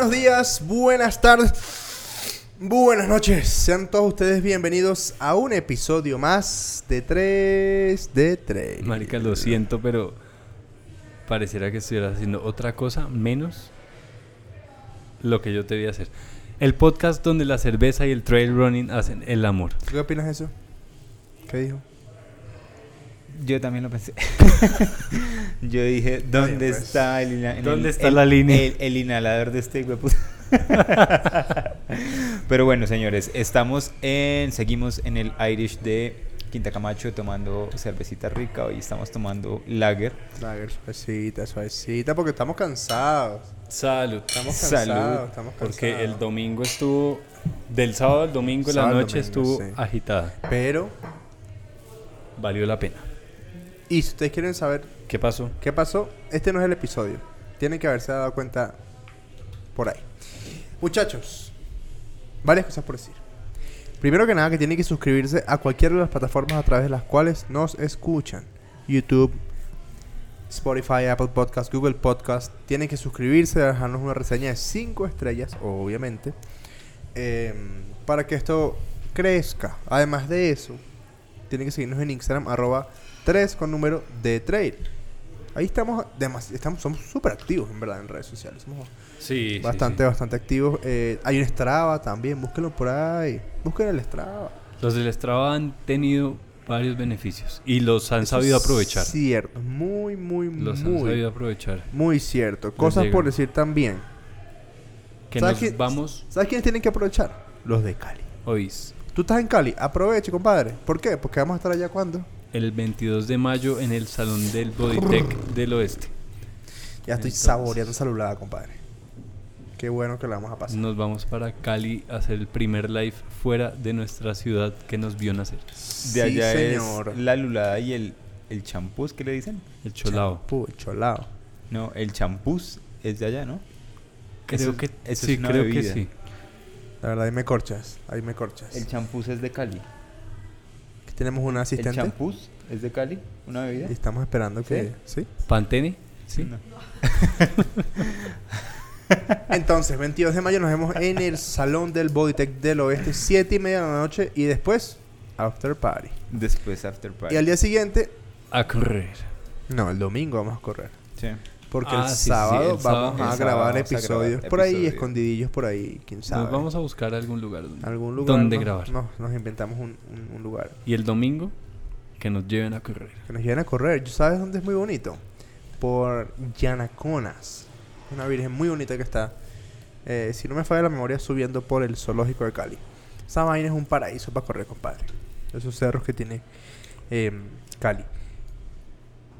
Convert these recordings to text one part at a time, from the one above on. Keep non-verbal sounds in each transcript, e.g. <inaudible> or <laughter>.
Buenos días, buenas tardes, buenas noches. Sean todos ustedes bienvenidos a un episodio más de 3 de 3. Marica, lo siento, pero pareciera que estuvieras haciendo otra cosa menos lo que yo te vi hacer. El podcast donde la cerveza y el trail running hacen el amor. ¿Qué opinas de eso? ¿Qué dijo? Yo también lo pensé. <laughs> Yo dije, ¿dónde pues. está el, ina- en ¿Dónde el- está el- la línea? El, el inhalador de este hueputa? <laughs> Pero bueno, señores, estamos en, seguimos en el Irish de Quinta Camacho tomando cervecita rica. Hoy estamos tomando lager. Lager, suavecita, suavecita, porque estamos cansados. Salud. Estamos Salud, cansados, estamos cansados. Porque el domingo estuvo. Del sábado al domingo, la Sábado al noche domingo, estuvo sí. agitada. Pero, Valió la pena. y si ustedes quieren saber ¿Qué pasó? qué pasó, este no es el episodio. Tienen que haberse dado cuenta por ahí. Muchachos, varias cosas por decir. Primero que nada, que tienen que suscribirse a cualquiera de las plataformas a través de las cuales nos escuchan. YouTube, Spotify, Apple Podcast, Google Podcast. Tienen que suscribirse, dejarnos una reseña de 5 estrellas, obviamente. eh, para que esto crezca. Además de eso, tienen que seguirnos en Instagram, arroba 3 con número de trade. Ahí estamos, estamos somos súper activos, en verdad, en redes sociales. Somos Sí. bastante, sí. bastante activos. Eh, hay un Strava también, búsquenlo por ahí. Busquen el Strava. Los del Strava han tenido varios beneficios y los han Eso sabido aprovechar. Cierto, muy, muy, Los han muy, sabido aprovechar. muy cierto. Cosas por decir también. Que ¿Sabes nos quién- vamos ¿Sabes quiénes tienen que aprovechar? Los de Cali. hoy. Tú estás en Cali, aproveche, compadre. ¿Por qué? Porque vamos a estar allá cuando. El 22 de mayo en el Salón del Bodytech del Oeste. Ya estoy Entonces- saboreando saludada, compadre. Qué bueno que la vamos a pasar. Nos vamos para Cali a hacer el primer live fuera de nuestra ciudad que nos vio nacer. De Sí, allá señor. es la lulada y el, el champús, ¿qué le dicen? El Cholao. Champú, cholao. No, el champús es de allá, ¿no? Creo Eso- que eso es sí, una creo bebida. que sí. La verdad, ahí me corchas. Ahí me corchas. El champús es de Cali. Tenemos una ¿El asistente. champús es de Cali? ¿Una bebida? Y estamos esperando que. ¿Sí? Pantene, sí. No. <laughs> Entonces, 22 de mayo nos vemos en el Salón del Bodytech del Oeste, 7 y media de la noche. Y después, After Party. Después After Party. Y al día siguiente. A correr. No, el domingo vamos a correr. Sí. Porque Ah, el sí, sí, sábado vamos a grabar a episodios grabar por ahí, escondidillos por ahí, quién sabe. Nos vamos a buscar algún lugar donde, algún lugar. donde nos- grabar. Nos, nos inventamos un, un- un lugar. Y el domingo que nos lleven a correr. Que nos lleven a correr. ¿Tú sabes dónde es muy bonito? Por Yanaconas. Una virgen muy bonita que está. eh, si no me falla la memoria, subiendo por el zoológico de Cali. Esa vaina es un paraíso para correr, compadre. Esos cerros que tiene em, Cali.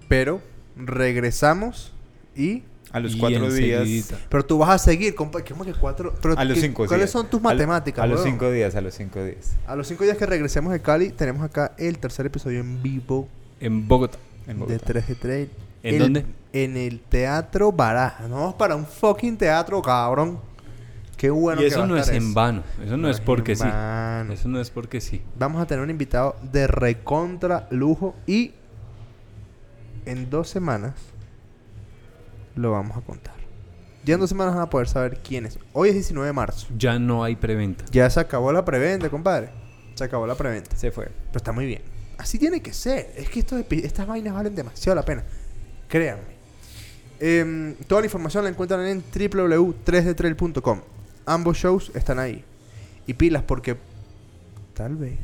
Pero regresamos y. A los cuatro días. Pero tú vas a seguir, compadre. ¿Cómo que cuatro? Pero A los ¿qué- cinco ¿Cuáles días. son tus A lo- matemáticas, A los cinco días, a los cinco días. A los cinco días que regresemos de Cali, tenemos acá el tercer episodio en vivo En Bogotá. En de Bogotá. 3G Trade. ¿En El- dónde? En el Teatro Baraja. Nos vamos para un fucking teatro, cabrón. Qué bueno y que eso a no es en vano. Eso no, es porque sí. vano. Eso no es porque sí. Vamos a tener un invitado de recontra lujo y en dos semanas lo vamos a contar. Ya en dos semanas van a poder saber quién es. Hoy es 19 de marzo. Ya no hay preventa. Ya se acabó la preventa, compadre. Se acabó la preventa. Se fue. Pero está muy bien. Así tiene que ser. Es que estos estas vainas valen demasiado la pena. Créanme. Em, toda la información la encuentran en www.3detrail.com. Ambos shows están ahí. Y pilas porque tal vez,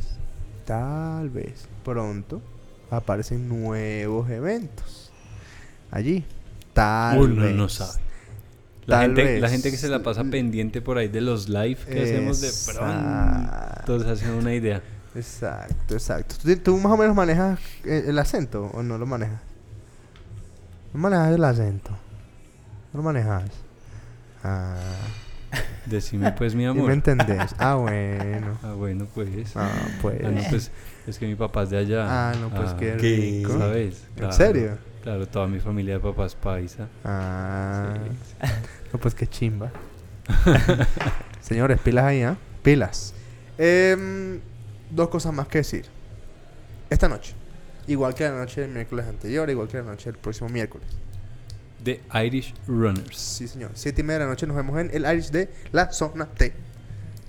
tal vez, pronto aparecen nuevos eventos. Allí. Tal Uno vez. no sabe. La Tal gente, vez. la gente que se la pasa pendiente por ahí de los live que hacemos de pronto. Se hacen una idea. Exacto, exacto. ¿Tú, tú más o menos manejas el, acento o no lo manejas? ¿No manejas el acento? ¿No lo manejas? Ah, Decime pues mi <laughs> ¿y amor. me entendés? Ah, bueno. Ah, bueno, pues. Ah, pues. Ah, no, pues es que mi papá es de allá. Ah, no, pues qué ¿qué? rico. ¿Sabes? ¿En serio? Claro, toda mi familia de papá es paisa. Ah, Sí. <laughs> no, pues qué chimba. <laughs> Señores, pilas ahí, ¿ah? Pilas. Em, dos cosas más que decir. Esta noche, igual que la noche del miércoles anterior, igual que la noche del próximo miércoles, de Irish Runners. Sí, señor. Siete y media de la noche nos vemos en el Irish de la zona T.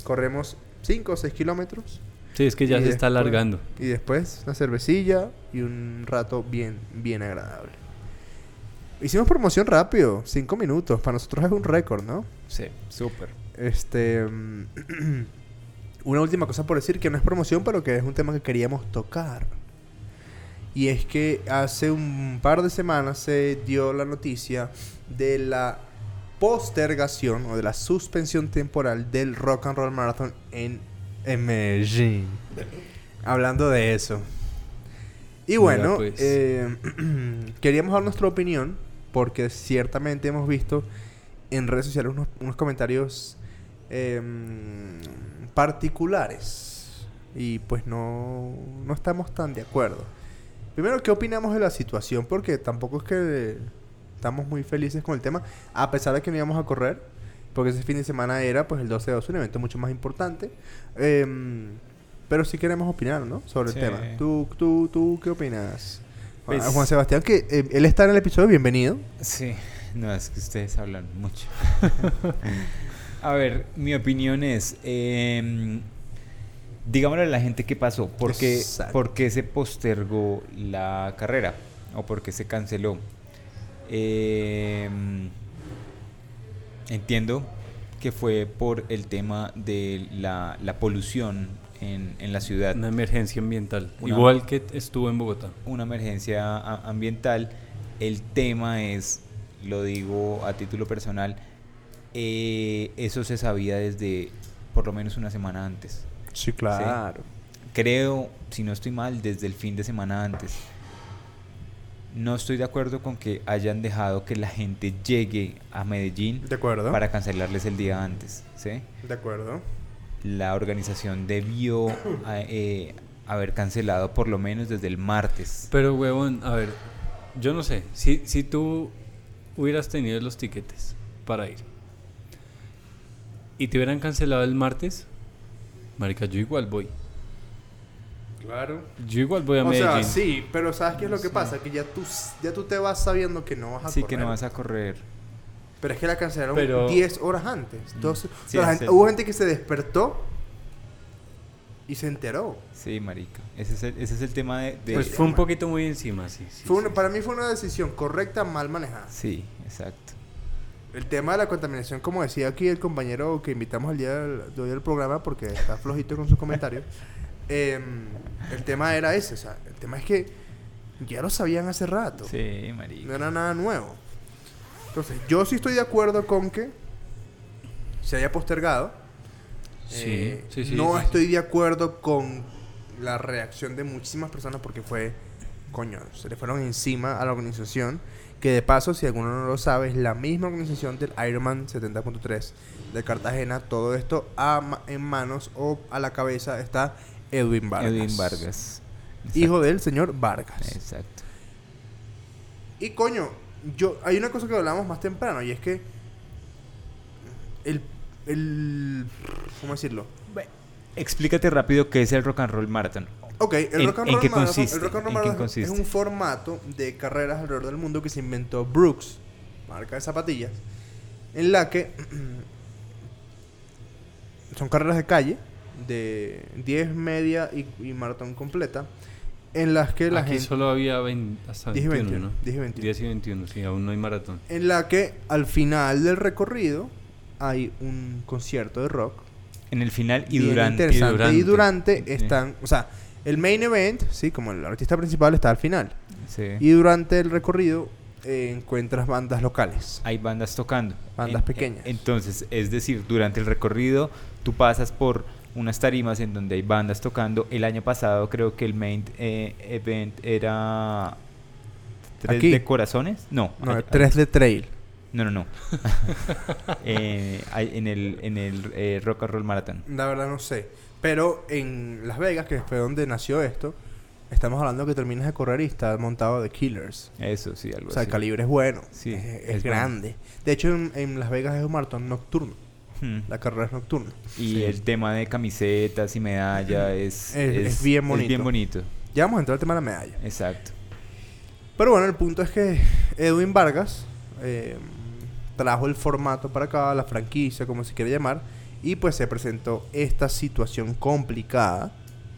Corremos 5 o 6 kilómetros. Sí, es que ya Y se está alargando. Y después una cervecilla y un rato bien, bien agradable. Hicimos promoción rápido, 5 minutos. Para nosotros es un récord, ¿no? Sí, súper. Este. mm, <clears throat> una última cosa por decir que no es promoción, pero que es un tema que queríamos tocar. Y es que hace un par de semanas se dio la noticia de la postergación o de la suspensión temporal del Rock and Roll Marathon en, en Medellín. Hablando de eso. Y bueno, pues. eh, <clears throat> queríamos dar nuestra opinión porque ciertamente hemos visto en redes sociales unos, unos comentarios em, particulares y pues no, no estamos tan de acuerdo. Primero, ¿qué opinamos de la situación? Porque tampoco es que estamos muy felices con el tema, a pesar de que no íbamos a correr, porque ese fin de semana era pues el 12 de agosto, un evento mucho más importante. Em, pero sí queremos opinar, ¿no? Sobre Sí. el tema. ¿Tú, tú, tú qué opinas? Juan- Pues- Juan Sebastián, que eh, él está en el episodio, bienvenido. Sí, no, es que ustedes hablan mucho. <laughs> a ver, mi opinión es, eh, digámosle a la gente qué pasó, ¿por qué, por qué se postergó la carrera o por qué se canceló. Eh, entiendo que fue por el tema de la, la polución en, en la ciudad. Una emergencia ambiental. Una- Igual que estuvo en Bogotá. una emergencia ambiental. El tema es, lo digo a título personal, eh, eso se sabía desde por lo menos una semana antes. Sí, claro. Creo, si no estoy mal, desde el fin de semana antes. No estoy de acuerdo con que hayan dejado que la gente llegue a Medellín De acuerdo. para cancelarles el día antes. ¿sí? De acuerdo. La organización debió eh, haber cancelado por lo menos desde el martes. Pero, huevón, a ver, yo no sé. Si, si tú hubieras tenido los tiquetes para ir y te hubieran cancelado el martes, marica, yo igual voy. Claro. Yo igual voy a O Medellín. sea, sí, pero ¿sabes qué es lo que Sí. pasa? Que ya tú, ya tú te vas sabiendo que no vas a Sí, correr. que no vas a correr. Pero es que la cancelaron Pero- 10 horas antes. 12 o Sí, sea, la es gente- el- Hubo gente que se despertó y se enteró. Sí, marica. Ese es el, ese es el tema de... de- pues fue un poquito muy encima, sí. sí, Fue una- sí. para mí fue una decisión correcta, mal manejada. Sí, exacto. El tema de la contaminación, como decía aquí el compañero que invitamos al día del, de hoy del programa, porque está flojito con sus comentarios, <laughs> em, el tema era ese. O sea, el tema es que ya lo sabían hace rato. Sí, marica. No era nada nuevo. Entonces, yo sí estoy de acuerdo con que se haya postergado. Sí, Eh, sí, sí, no sí, sí. estoy de acuerdo con la reacción de muchísimas personas porque fue, coño, se le fueron encima a la organización. Que de paso, si alguno no lo sabe, es la misma organización del Ironman 70.3 de Cartagena. Todo esto a ma- en manos o a la cabeza está Edwin Vargas. Edwin Vargas. Hijo del señor Vargas. Exacto. Y coño, yo hay una cosa que hablamos más temprano y es que el el ¿cómo decirlo? Explícate rápido qué es el Rock and Roll Marathon. Ok, el ¿En- Rock and Roll qué Marathon, el Rock and Roll es un formato de carreras alrededor del mundo que se inventó Brooks, marca de zapatillas, en la que <clears throat> son carreras de calle de 10 media y, y maratón completa en las que la Aquí gente solo había 20, hasta 10 y 21, 21, ¿no? 10 y 21. 10 y 21, sí, aún no hay maratón. en la que al final del recorrido hay un concierto de rock En el final y durante. interesante y durante, Sí. están o sea el main event sí como el artista principal está al final Sí. y durante el recorrido eh, encuentras bandas locales Hay bandas tocando. Bandas pequeñas. Entonces, es decir, durante el recorrido tú pasas por unas tarimas en donde hay bandas tocando. El año pasado creo que el main eh, event era... ¿Tres Aquí. de corazones? No. no, tres de trail No, no, no. <laughs> Eh, hay- en el, en el eh, Rock and Roll Marathon. la verdad no sé pero en Las Vegas que fue donde nació esto estamos hablando que terminas de correr y está montado de Killers Eso, sí, algo o sea el calibre es bueno Sí, es, es es bueno. grande de hecho en, en Las Vegas es un maratón nocturno Hmm. la carrera es nocturna Y Sí. el tema de camisetas y medalla es, Es- es bien bonito. bien bonito. ya vamos a entrar al tema de la medalla Exacto. Pero bueno, el punto es que Edwin Vargas, eh, trajo el formato para acá, la franquicia, como se quiere llamar, y pues se presentó esta situación complicada,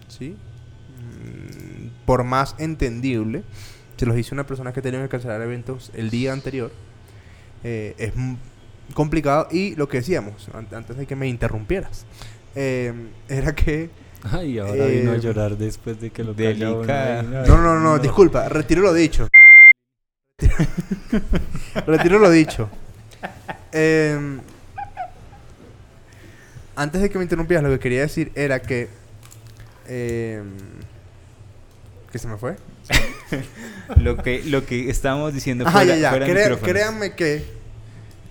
¿sí? Mm, Por más entendible, se los dice una persona que tenía que cancelar eventos el día anterior, eh, es complicado y lo que decíamos, an- antes de que me interrumpieras, eh, <laughs> era que... Ay, ahora vino a Eh, llorar después de que lo ahí. Ay, No, no, no, disculpa, retiro lo dicho. <laughs> retiro lo dicho. Em, antes de que me interrumpieras, lo que quería decir era que. em, ¿Qué se me fue? <laughs> Lo que, lo que estábamos diciendo Ajá, fuera, ya, ya. fuera micrófonos. créanme que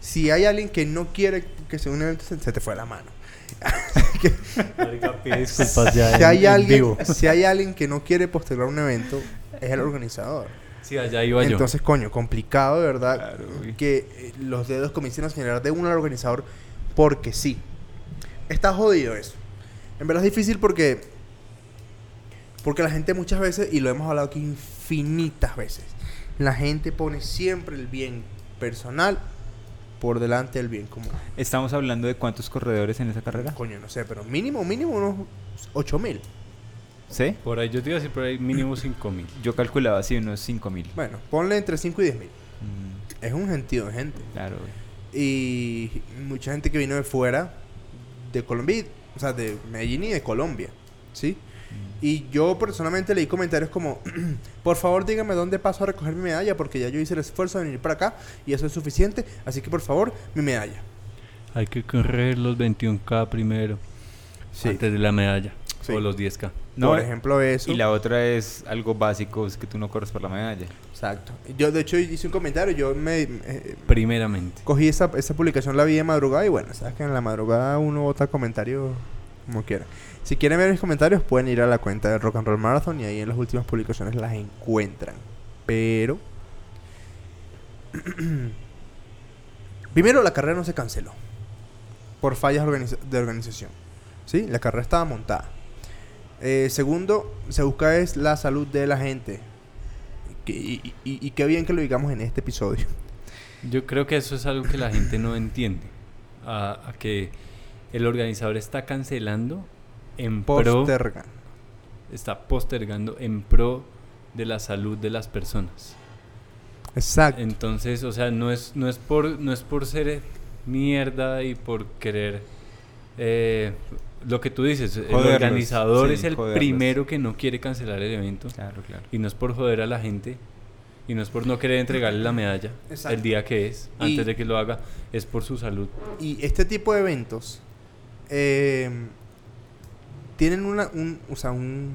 si hay alguien que no quiere que sea un evento, se, se te fue la mano. <laughs> Disculpas ya Si hay, en alguien, vivo. si hay alguien que no quiere postergar un evento, es el organizador. Sí, allá iba yo. Entonces, coño, complicado de verdad Claro, que eh, los dedos comiencen a señalar de uno al organizador porque sí. Está jodido eso. En verdad es difícil porque porque la gente muchas veces y lo hemos hablado aquí infinitas veces. La gente pone siempre el bien personal por delante del bien común. Estamos hablando de cuántos corredores en esa carrera. Coño, no sé, pero mínimo mínimo unos 8000. ¿Sí? Por ahí, yo te iba a decir por ahí mínimo 5 mil. Yo calculaba así unos 5000. Bueno, ponle entre 5 y 10000. Mm, Es un gentío de gente. claro, güey. y mucha gente que vino de fuera de Colombia, o sea, de Medellín y de Colombia, ¿sí? Y yo personalmente leí comentarios como, <clears throat> por favor dígame dónde paso a recoger mi medalla porque ya yo hice el esfuerzo de venir para acá y eso es suficiente, así que por favor, mi medalla. Hay que correr los 21K primero. Sí. Antes de la medalla. Sí. O los 10K. No, por ejemplo eso. Y la otra es algo básico, es que tú no corres por la medalla. Exacto. Yo de hecho hice un comentario, yo me... eh, Primeramente. cogí esa, esa publicación, la vi de madrugada y bueno, sabes que en la madrugada uno vota comentarios como quiera. Si quieren ver mis comentarios pueden ir a la cuenta de Rock and Roll Marathon y ahí en las últimas publicaciones las encuentran. Pero... <clears throat> Primero la carrera no se canceló por fallas de organización. ¿Sí? La carrera estaba montada. Eh, segundo, se busca es la salud de la gente. Y, qué bien que lo digamos en este episodio. Yo creo que eso es algo que la gente no entiende. A que el organizador está cancelando en pro, Postergan. está postergando en pro de la salud de las personas. Exacto. Entonces, o sea, no es, no es por, no es por ser mierda y por querer eh, lo que tú dices, el organizador sí, es el joderlos. primero que no quiere cancelar el evento Claro, claro. y no es por joder a la gente y no es por no querer entregarle la medalla Exacto. el día que es, Y- antes de que lo haga, es por su salud. Y este tipo de eventos eh, tienen una, un, o sea, un,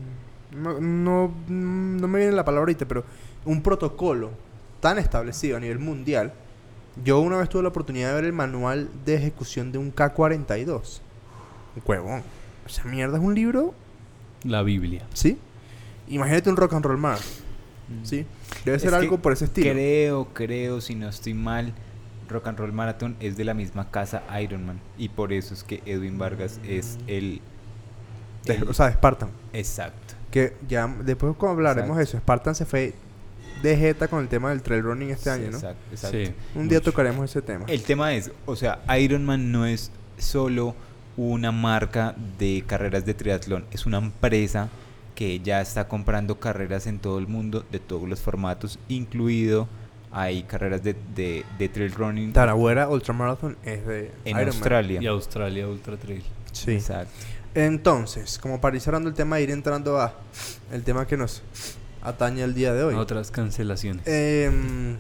no, no, no me viene la palabra ahorita, pero un protocolo tan establecido a nivel mundial. Yo una vez tuve la oportunidad de ver el manual de ejecución de un K-42. Un huevón. Esa mierda es un libro, La Biblia. ¿sí? Imagínate un rock and roll más, ¿sí? Debe ser Es algo por ese estilo. Creo, creo, si no estoy mal, Rock and Roll Marathon es de la misma casa Ironman. Y por eso es que Edwin Vargas es el... O sea, de Spartan. exacto. Que ya después cuando hablaremos Exacto. de eso, Spartan se fue de jeta con el tema del trail running este año, ¿no? Exacto, exacto. Sí. Un día Mucho. tocaremos ese tema. El tema es, o sea, Ironman no es solo una marca de carreras de triatlón, es una empresa que ya está comprando carreras en todo el mundo, de todos los formatos, incluido hay carreras de, de, de trail running Tarawera Ultramarathon es de en. Australia. Y Australia Ultra Trail. Sí. Exacto. Entonces, como para ir cerrando el tema, ir entrando a el tema que nos atañe el día de hoy. Otras cancelaciones. Em,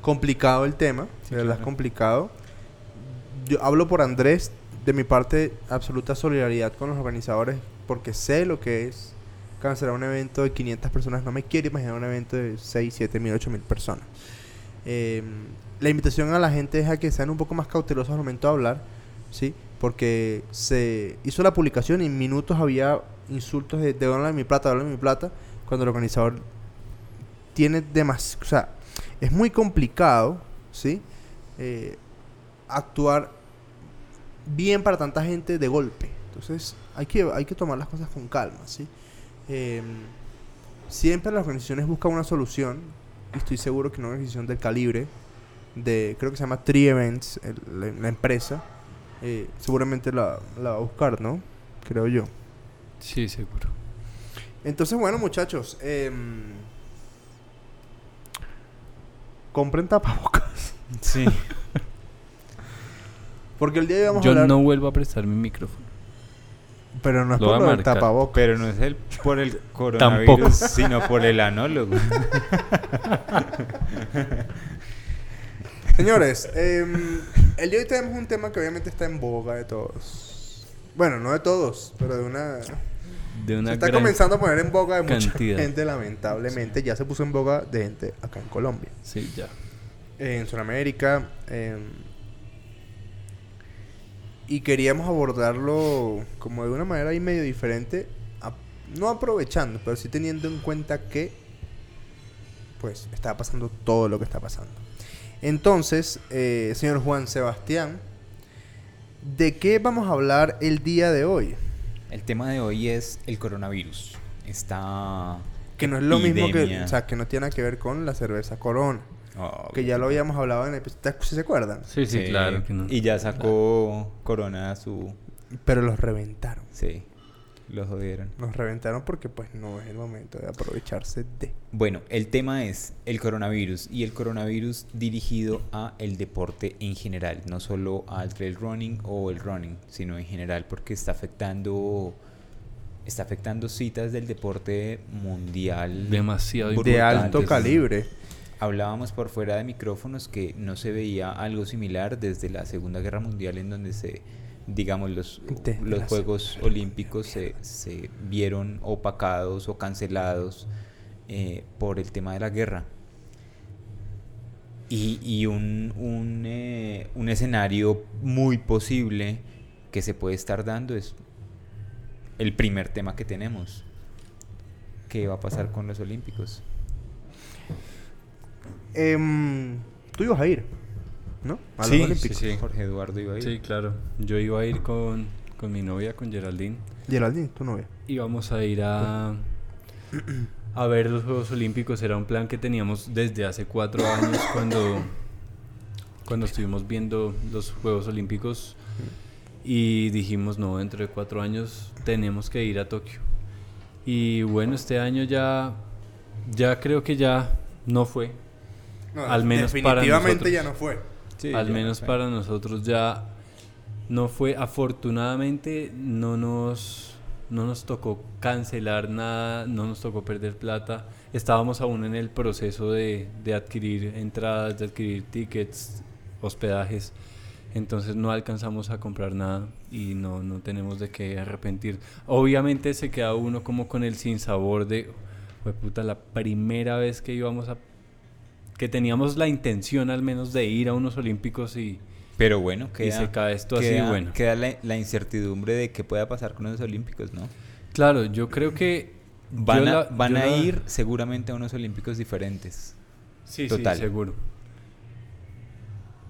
complicado el tema, Sí, de verdad es claro. complicado. Yo hablo por Andrés, de mi parte, absoluta solidaridad con los organizadores, porque sé lo que es cancelar un evento de 500 personas. No me quiero imaginar un evento de 6, 7 mil, 8 mil personas. Em, la invitación a la gente es a que sean un poco más cautelosos al momento de hablar, ¿sí? Porque se hizo la publicación y en minutos había insultos de, de mi plata, dónde mi plata, cuando el organizador tiene demasiado, o sea, es muy complicado, ¿sí? Eh, actuar bien para tanta gente de golpe. Entonces, hay que, hay que tomar las cosas con calma, ¿sí? Eh, siempre las organizaciones buscan una solución, y estoy seguro que una organización del calibre de, creo que se llama Tree Events, el- la, la empresa, eh, seguramente la, la va a buscar, ¿no? Creo yo. Sí, seguro. Entonces, bueno, muchachos, em, compren tapabocas. Sí. <laughs> Porque el día de hoy vamos a Yo hablar... no vuelvo a prestar mi micrófono. Pero no es Lo por marcar. tapabocas. Pero no es el por el Tampoco. coronavirus, sino por el anólogo. <laughs> Señores, em, el día de hoy tenemos un tema que obviamente está en boga de todos. Bueno, no de todos, pero de una... De una se está gran- comenzando a poner en boga de mucha cantidad. gente, lamentablemente. Ya se puso en boga de gente acá en Colombia. Sí, ya. En Sudamérica. em, y queríamos abordarlo como de una manera ahí medio diferente. a- no aprovechando, pero sí teniendo en cuenta que... Pues está pasando todo lo que está pasando. Entonces, eh, señor Juan Sebastián, ¿de qué vamos a hablar el día de hoy? El tema de hoy es el coronavirus. Está Que no es lo mismo que, o sea, que no tiene nada que ver con la cerveza Corona, Oh, que ya lo habíamos hablado en el episodio, ¿si se acuerdan? Sí, sí, sí. claro que no. Y ya sacó Corona su Pero los reventaron. sí. Lo jodieron. Los reventaron porque pues no es el momento de aprovecharse de. Bueno, el tema es el coronavirus y el coronavirus dirigido a el deporte en general, no solo al trail running o el running, sino en general porque está afectando está afectando citas del deporte mundial Demasiado Por- De alto calibre. Hablábamos por fuera de micrófonos que no se veía algo similar desde la Segunda Guerra Mundial en donde se, digamos, los, los Juegos Olímpicos se, se vieron opacados o cancelados eh, por el tema de la guerra. Y, y un, un, eh, un escenario muy posible que se puede estar dando es el primer tema que tenemos. ¿Qué va a pasar con los Olímpicos? Em, Tú ibas a ir, ¿no? A Sí, los Olímpicos. sí, sí. Jorge Eduardo iba a ir. Sí, claro. Yo iba a ir con, con mi novia, con Geraldine. Geraldine, tu novia. Íbamos a ir a, a ver los Juegos Olímpicos. Era un plan que teníamos desde hace cuatro años <coughs> cuando, cuando estuvimos viendo los Juegos Olímpicos. Y dijimos, no, dentro de cuatro años tenemos que ir a Tokio. Y bueno, este año ya, ya creo que ya no fue. No, Al menos para definitivamente nosotros. ya no fue. Sí, Al menos fue. para nosotros ya no fue. Afortunadamente no nos, no nos tocó cancelar nada, no nos tocó perder plata. Estábamos aún en el proceso de, de adquirir entradas, de adquirir tickets, hospedajes. Entonces no alcanzamos a comprar nada y no, no tenemos de qué arrepentir. Obviamente se queda uno como con el sinsabor de, fue puta, la primera vez que íbamos a que teníamos la intención al menos de ir a unos olímpicos y, Pero bueno, y queda, se cae esto así, queda- bueno. queda la, la incertidumbre de qué pueda pasar con los Olímpicos, ¿no? Claro, yo creo que Van, a, la- van a la- ir seguramente a unos Olímpicos diferentes. Sí, total. sí, seguro.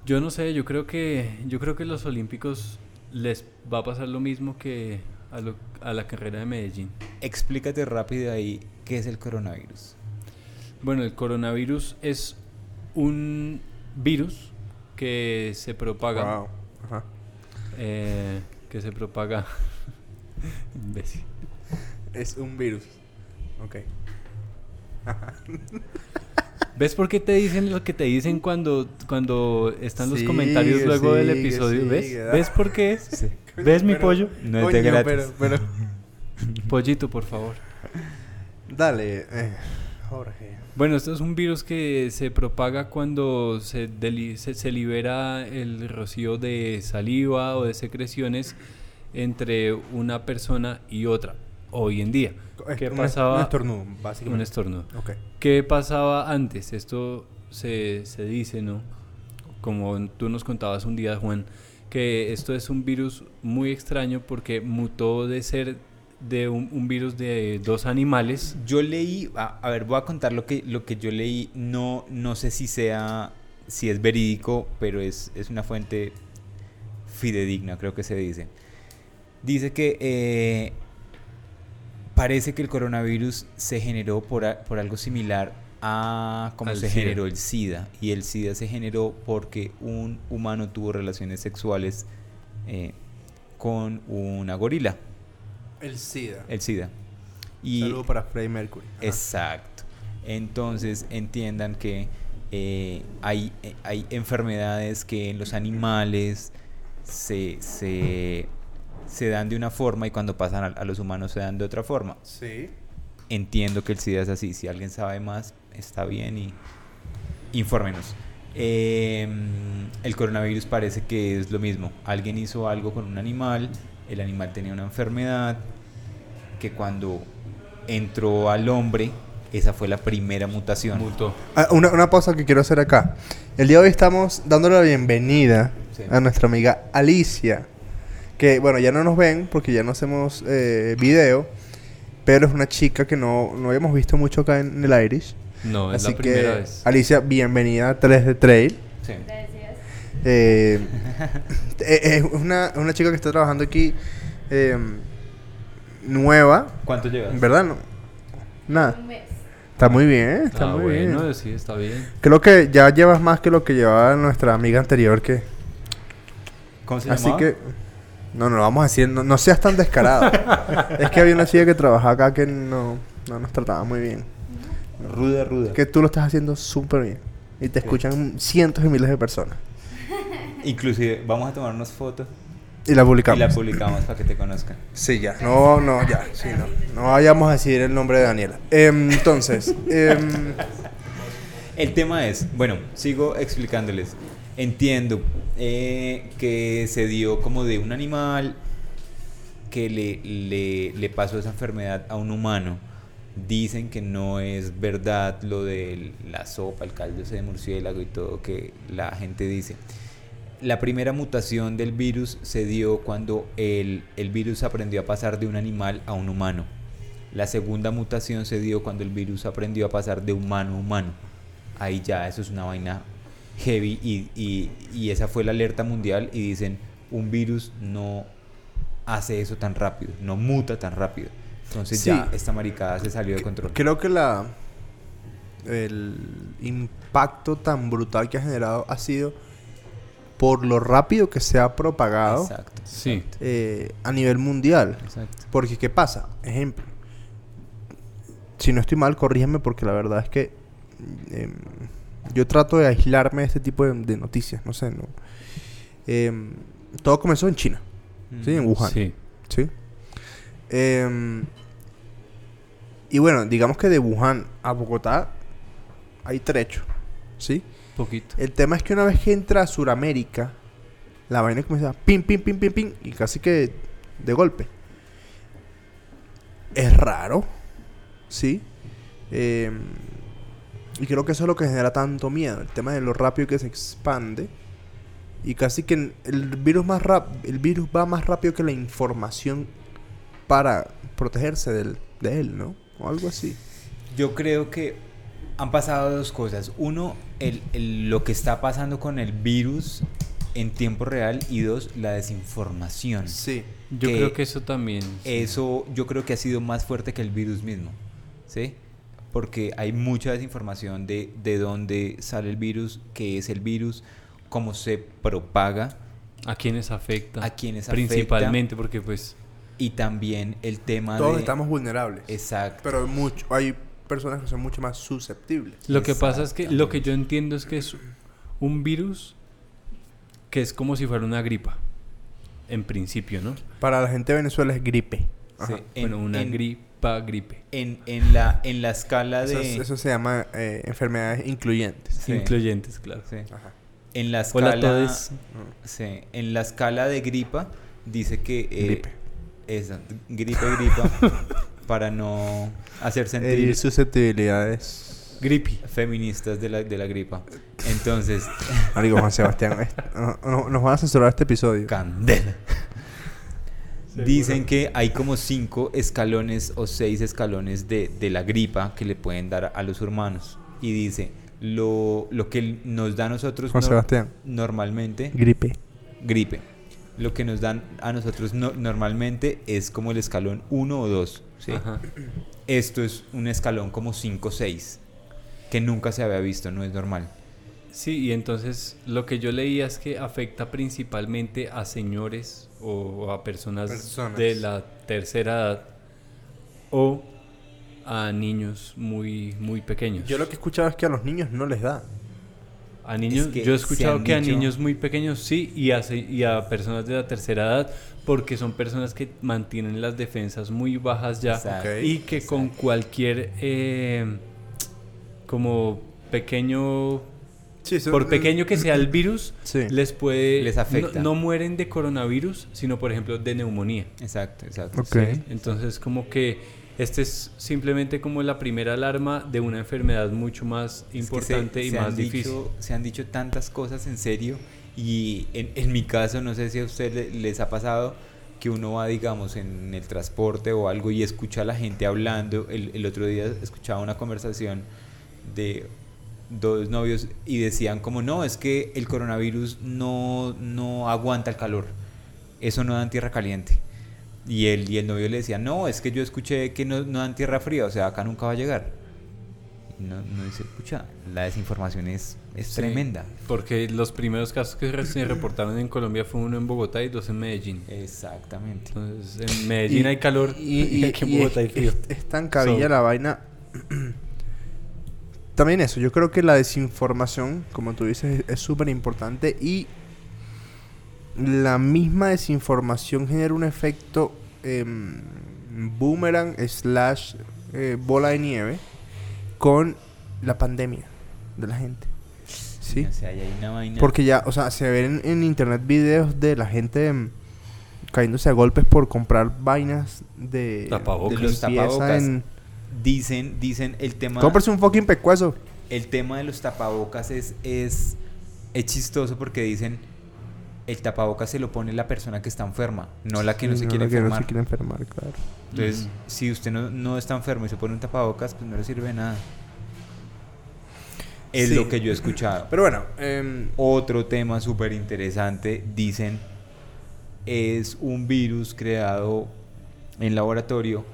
Yo no sé, yo creo que yo creo que los olímpicos les va a pasar lo mismo que a, lo- a la carrera de Medellín. Explícate rápido ahí qué es el coronavirus. Bueno, el coronavirus es un virus que se propaga Wow. Ajá. eh, que se propaga <laughs> imbécil. Es un virus. Ok. ¿Ves por qué te dicen lo que te dicen cuando, cuando están los Sí, comentarios luego del episodio? sí, ¿Ves? ¿Ves por qué es? ¿Ves mi Pero- pollo? No es de gratis. Pero, pero... <laughs> Pollito, por favor. Dale, eh, Jorge. Bueno, esto es un virus que se propaga cuando se, deli- se, se libera el rocío de saliva o de secreciones entre una persona y otra hoy en día. ¿Qué un- pasaba? Un estornudo, básicamente. Un estornudo. ¿Qué pasaba antes? Esto se, se dice, ¿no? Como tú nos contabas un día, Juan, que esto es un virus muy extraño porque mutó de ser de un, un virus de dos animales. Yo leí, a, a ver, voy a contar lo que, lo que yo leí. No, no sé si sea, si es verídico, pero es, es una fuente fidedigna, creo que se dice. Dice que eh, parece que el coronavirus se generó por, a- por algo similar a cómo Al se SIDA. generó el SIDA. Y el SIDA se generó porque un humano tuvo relaciones sexuales eh, con una gorila, El SIDA. el SIDA. Y Saludo para Freddie Mercury. Ajá. Exacto. Entonces entiendan que eh, hay, eh, hay enfermedades que en los animales se, se, se dan de una forma y cuando pasan a, a los humanos se dan de otra forma. Sí. Entiendo que el SIDA es así. Si alguien sabe más, está bien y infórmenos. Eh, el coronavirus parece que es lo mismo. Alguien hizo algo con un animal, el animal tenía una enfermedad que cuando entró al hombre, esa fue la primera mutación. Mutó. Ah, una, una pausa que quiero hacer acá. El día de hoy estamos dándole la bienvenida Sí. a nuestra amiga Alicia. Que, bueno, ya no nos ven porque ya no hacemos eh, video. Pero es una chica que no, no habíamos visto mucho acá en, el Irish. No, es Así la primera que, vez. Alicia, bienvenida a 3D Trail. Sí. Eh, eh, es una, una chica que está trabajando aquí eh, nueva. ¿Cuánto llevas? ¿Verdad? No, nada. Un mes. Está muy bien, está ah, muy bueno, bien. sí, está bien. Creo que ya llevas más que lo que llevaba nuestra amiga anterior que... ¿Cómo se Así llamaba? que... No, no lo vamos a decir, no, no seas tan descarado. <laughs> es que había una chica que trabajaba acá que no, no nos trataba muy bien. Ruda, ruda. Que tú lo estás haciendo súper bien. Y te Sí. escuchan cientos y miles de personas. Inclusive, vamos a tomarnos fotos Y la publicamos. y la publicamos para que te conozcan. Sí, ya. No, no, ya. Sí, no. No vayamos a decir el nombre de Daniela. Em, entonces, em, <laughs> El tema es, bueno, sigo explicándoles. Entiendo eh, que se dio como de un animal que le, le, le pasó esa enfermedad a un humano. Dicen que no es verdad lo de la sopa, el caldo ese de murciélago y todo que la gente dice. La primera mutación del virus se dio cuando el, el virus aprendió a pasar de un animal a un humano. La segunda mutación se dio cuando el virus aprendió a pasar de humano a humano. Ahí ya eso es una vaina heavy y, y- y esa fue la alerta mundial y dicen un virus no hace eso tan rápido, no muta tan rápido. Entonces Sí. ya esta maricada se salió de control. creo que la el impacto tan brutal que ha generado ha sido por lo rápido que se ha propagado Exacto. Sí. eh, a nivel mundial. Exacto. Porque, ¿qué pasa? Ejemplo. Si no estoy mal, corrígeme porque la verdad es que em, yo trato de aislarme de este tipo de, de noticias. No sé, no. Em, todo comenzó en China. Sí, en Wuhan. Sí. Sí. Em, y bueno, digamos que de Wuhan a Bogotá hay trecho. ¿Sí? Poquito. El tema es que una vez que entra a Sudamérica, la vaina comienza a pim, pim, pim, pim, pim, y casi que de golpe. Es raro, ¿sí? Eh, y creo que eso es lo que genera tanto miedo, el tema de lo rápido que se expande. Y casi que el virus, más rap el virus va más rápido que la información para protegerse del, de él, ¿no? O algo así. Yo creo que han pasado dos cosas. Uno, el, el- lo que está pasando con el virus en tiempo real y dos, la desinformación. Sí. Yo que creo que eso también. sí. Eso yo creo que ha sido más fuerte que el virus mismo, ¿sí? Porque hay mucha desinformación de, de dónde sale el virus, qué es el virus, cómo se propaga ¿A quiénes afecta? A quiénes Principalmente porque pues... y también el tema Todos de... estamos vulnerables. Exacto. Pero hay mucho, hay personas que son mucho más susceptibles. Lo que pasa es que lo que yo entiendo es que es un virus que es como si fuera una gripa. En principio, ¿no? Para la gente de Venezuela es gripe. Sí, Ajá. en- bueno, una en- gripa, gripe. En, en, la, en la escala Eso, de... es- eso se llama eh, enfermedades incluyentes. Sí. Incluyentes, claro. sí. Ajá. En la escala... Hola a todos. Sí, en la escala de gripa dice que... eh, Gripe. Esa, gripe, gripa, <laughs> para no hacer sentir Herir susceptibilidades. Grippy. feministas de la, de la gripa. Entonces, <laughs> Amigo Juan Sebastián, es- no- no- nos van a censurar este episodio. candela. Dicen que hay como cinco escalones o seis escalones de, de la gripa que le pueden dar a los humanos. Y dice, lo, lo que nos da a nosotros Juan Sebastián. normalmente, Gripe. gripe. Lo que nos dan a nosotros no- normalmente es como el escalón 1 o 2. ¿sí? Esto es un escalón como 5 o 6. que nunca se había visto, no es normal. Sí, y entonces lo que yo leía es que afecta principalmente a señores o a personas, Personas. de la tercera edad o a niños muy, muy pequeños. Yo lo que he escuchado es que a los niños no les da. A niños, Es que yo he escuchado que a niños muy pequeños sí y a, se- y a personas de la tercera edad porque son personas que mantienen las defensas muy bajas ya Exacto. Ok. y que con cualquier eh, como pequeño Sí, eso- por pequeño que sea el <clears throat> virus Sí. les puede Les afecta. no, no mueren de coronavirus sino por ejemplo de neumonía Exacto, exacto. Ok. ¿sí? entonces como que este es simplemente como la primera alarma de una enfermedad mucho más Es que importante se- y se más difícil Dicho, se han dicho tantas cosas en serio y en, en mi caso, no sé si a ustedes le- les ha pasado que uno va, digamos, en el transporte o algo y escucha a la gente hablando. El, el otro día escuchaba una conversación de dos novios y decían como, no, es que el coronavirus no, no aguanta el calor. Eso no da en tierra caliente. Y el, y el novio le decía, no, es que yo escuché que no, no dan tierra fría, o sea, acá nunca va a llegar. Y No, no dice, escucha, la desinformación es, es Sí, tremenda. Porque los primeros casos que se reportaron en Colombia fue uno en Bogotá y dos en Medellín. Exactamente. Entonces, en Medellín hay calor y, y- <laughs> aquí en y Bogotá hay frío. es- es tan cabilla So- la vaina. <clears throat> También eso, yo creo que la desinformación, como tú dices, es súper importante y la misma desinformación genera un efecto em, boomerang slash eh, bola de nieve con la pandemia de la gente. ¿Sí? O sea, ahí hay una vaina. Porque ya, o sea, se ven en, en internet videos de la gente em, cayéndose a golpes por comprar vainas de, Tapabocas. de De los limpieza tapabocas. en- dicen, dicen el tema. Cómprese un fucking pecueso. El tema de los tapabocas es, es, es chistoso porque dicen el tapabocas se lo pone la persona que está enferma, no la que no Sí, se quiere la que enfermar. no se quiere enfermar, claro. Entonces, si usted no, no está enfermo y se pone un tapabocas, pues no le sirve de nada. Es Sí. lo que yo he escuchado. Pero bueno, em, Otro tema súper interesante, dicen, es un virus creado en laboratorio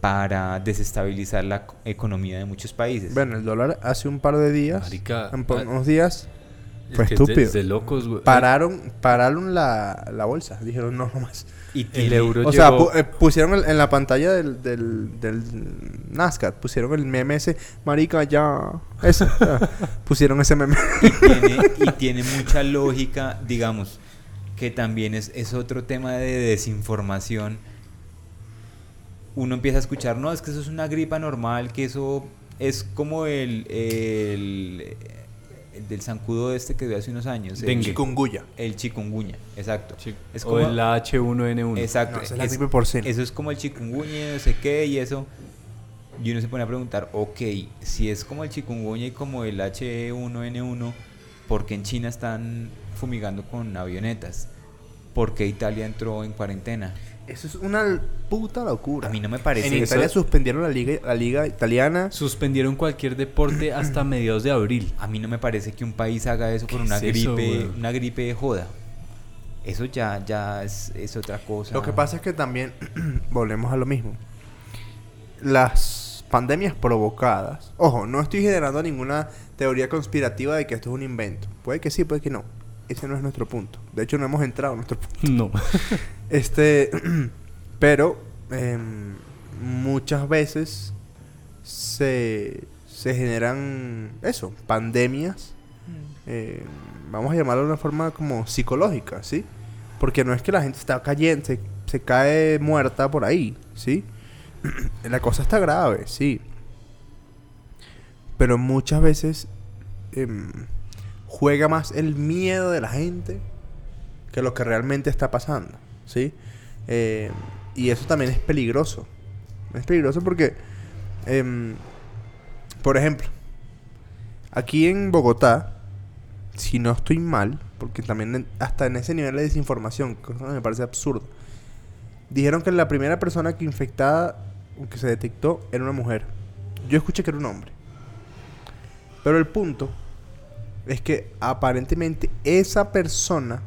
para desestabilizar la co- economía de muchos países. bueno, el dólar hace un par de días, Marica, unos días, fue que es de- estúpido. es de locos, güey. pararon, pararon la, la bolsa. Dijeron, no, no más. y El euro O sea, pu- eh, pusieron el- en la pantalla del, del, del NASCAR, pusieron el meme ese, marica, ya. Ese, <laughs> pusieron ese meme. y tiene, y tiene mucha lógica, digamos, que también es, es otro tema de desinformación. Uno empieza a escuchar, no, es que eso es una gripa normal, que eso es como el, el, el del zancudo este que dio hace unos años. el- Dengue. Chikungunya. El chikungunya, exacto. Es o como- el H1N1. Exacto. No, es la es- porcina. eso es como el chikungunya, no sé qué, y eso. Y uno se pone a preguntar, ok, si es como el chikungunya y como el H1N1, ¿por qué en China están fumigando con avionetas? ¿Por qué Italia entró en cuarentena? Eso es una puta locura. A mí no me parece En eso- Italia suspendieron la liga, la liga italiana. Suspendieron cualquier deporte hasta mediados de abril. A mí no me parece que un país haga eso por ¿Qué una es eso, gripe, weón? una gripe de joda. Eso ya, ya es, es otra cosa. Lo que pasa es que también <clears throat> volvemos a lo mismo. Las pandemias provocadas. Ojo, no estoy generando ninguna teoría conspirativa de que esto es un invento. Puede que sí, puede que no. Ese no es nuestro punto. De hecho, no hemos entrado a nuestro punto. No. <laughs> Este, <clears throat> pero em, muchas veces se, se generan eso, pandemias. eh, vamos a llamarlo de una forma como psicológica, ¿sí? Porque no es que la gente está cayendo, se, se cae muerta por ahí, ¿sí? <clears throat> la cosa está grave, sí. Pero muchas veces em, juega más el miedo de la gente que lo que realmente está pasando, ¿sí? Eh, y eso también es peligroso. Es peligroso porque, em, por ejemplo, aquí en Bogotá, si no estoy mal, porque también hasta en ese nivel de desinformación, cosa me parece absurdo, dijeron que la primera persona que infectada, que se detectó, era una mujer. Yo escuché que era un hombre. Pero el punto es que aparentemente esa persona,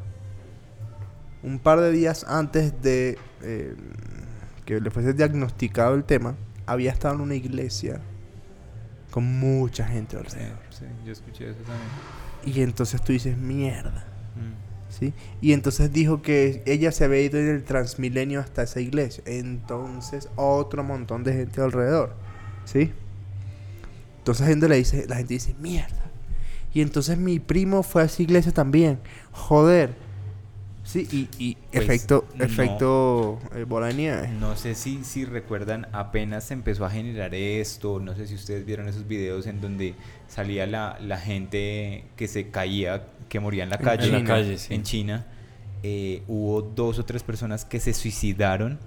un par de días antes de eh, que le fuese diagnosticado el tema, había estado en una iglesia con mucha gente Sí, alrededor. sí, yo escuché eso también. Y entonces tú dices, mierda. Mm. ¿Sí? Y entonces dijo que ella se había ido en el Transmilenio hasta esa iglesia. Entonces, otro montón de gente alrededor. ¿Sí? Entonces la gente le dice, la gente dice, mierda. Y entonces mi primo fue a esa iglesia también. Joder. Sí, y, y Pues, efecto, no. efecto eh, bola de nieve. No sé si, si recuerdan, apenas se empezó a generar esto, no sé si ustedes vieron esos videos en donde salía la, la gente que se caía, que moría en la calle. En la China. calle, sí. En China. Eh, hubo dos o tres personas que se suicidaron.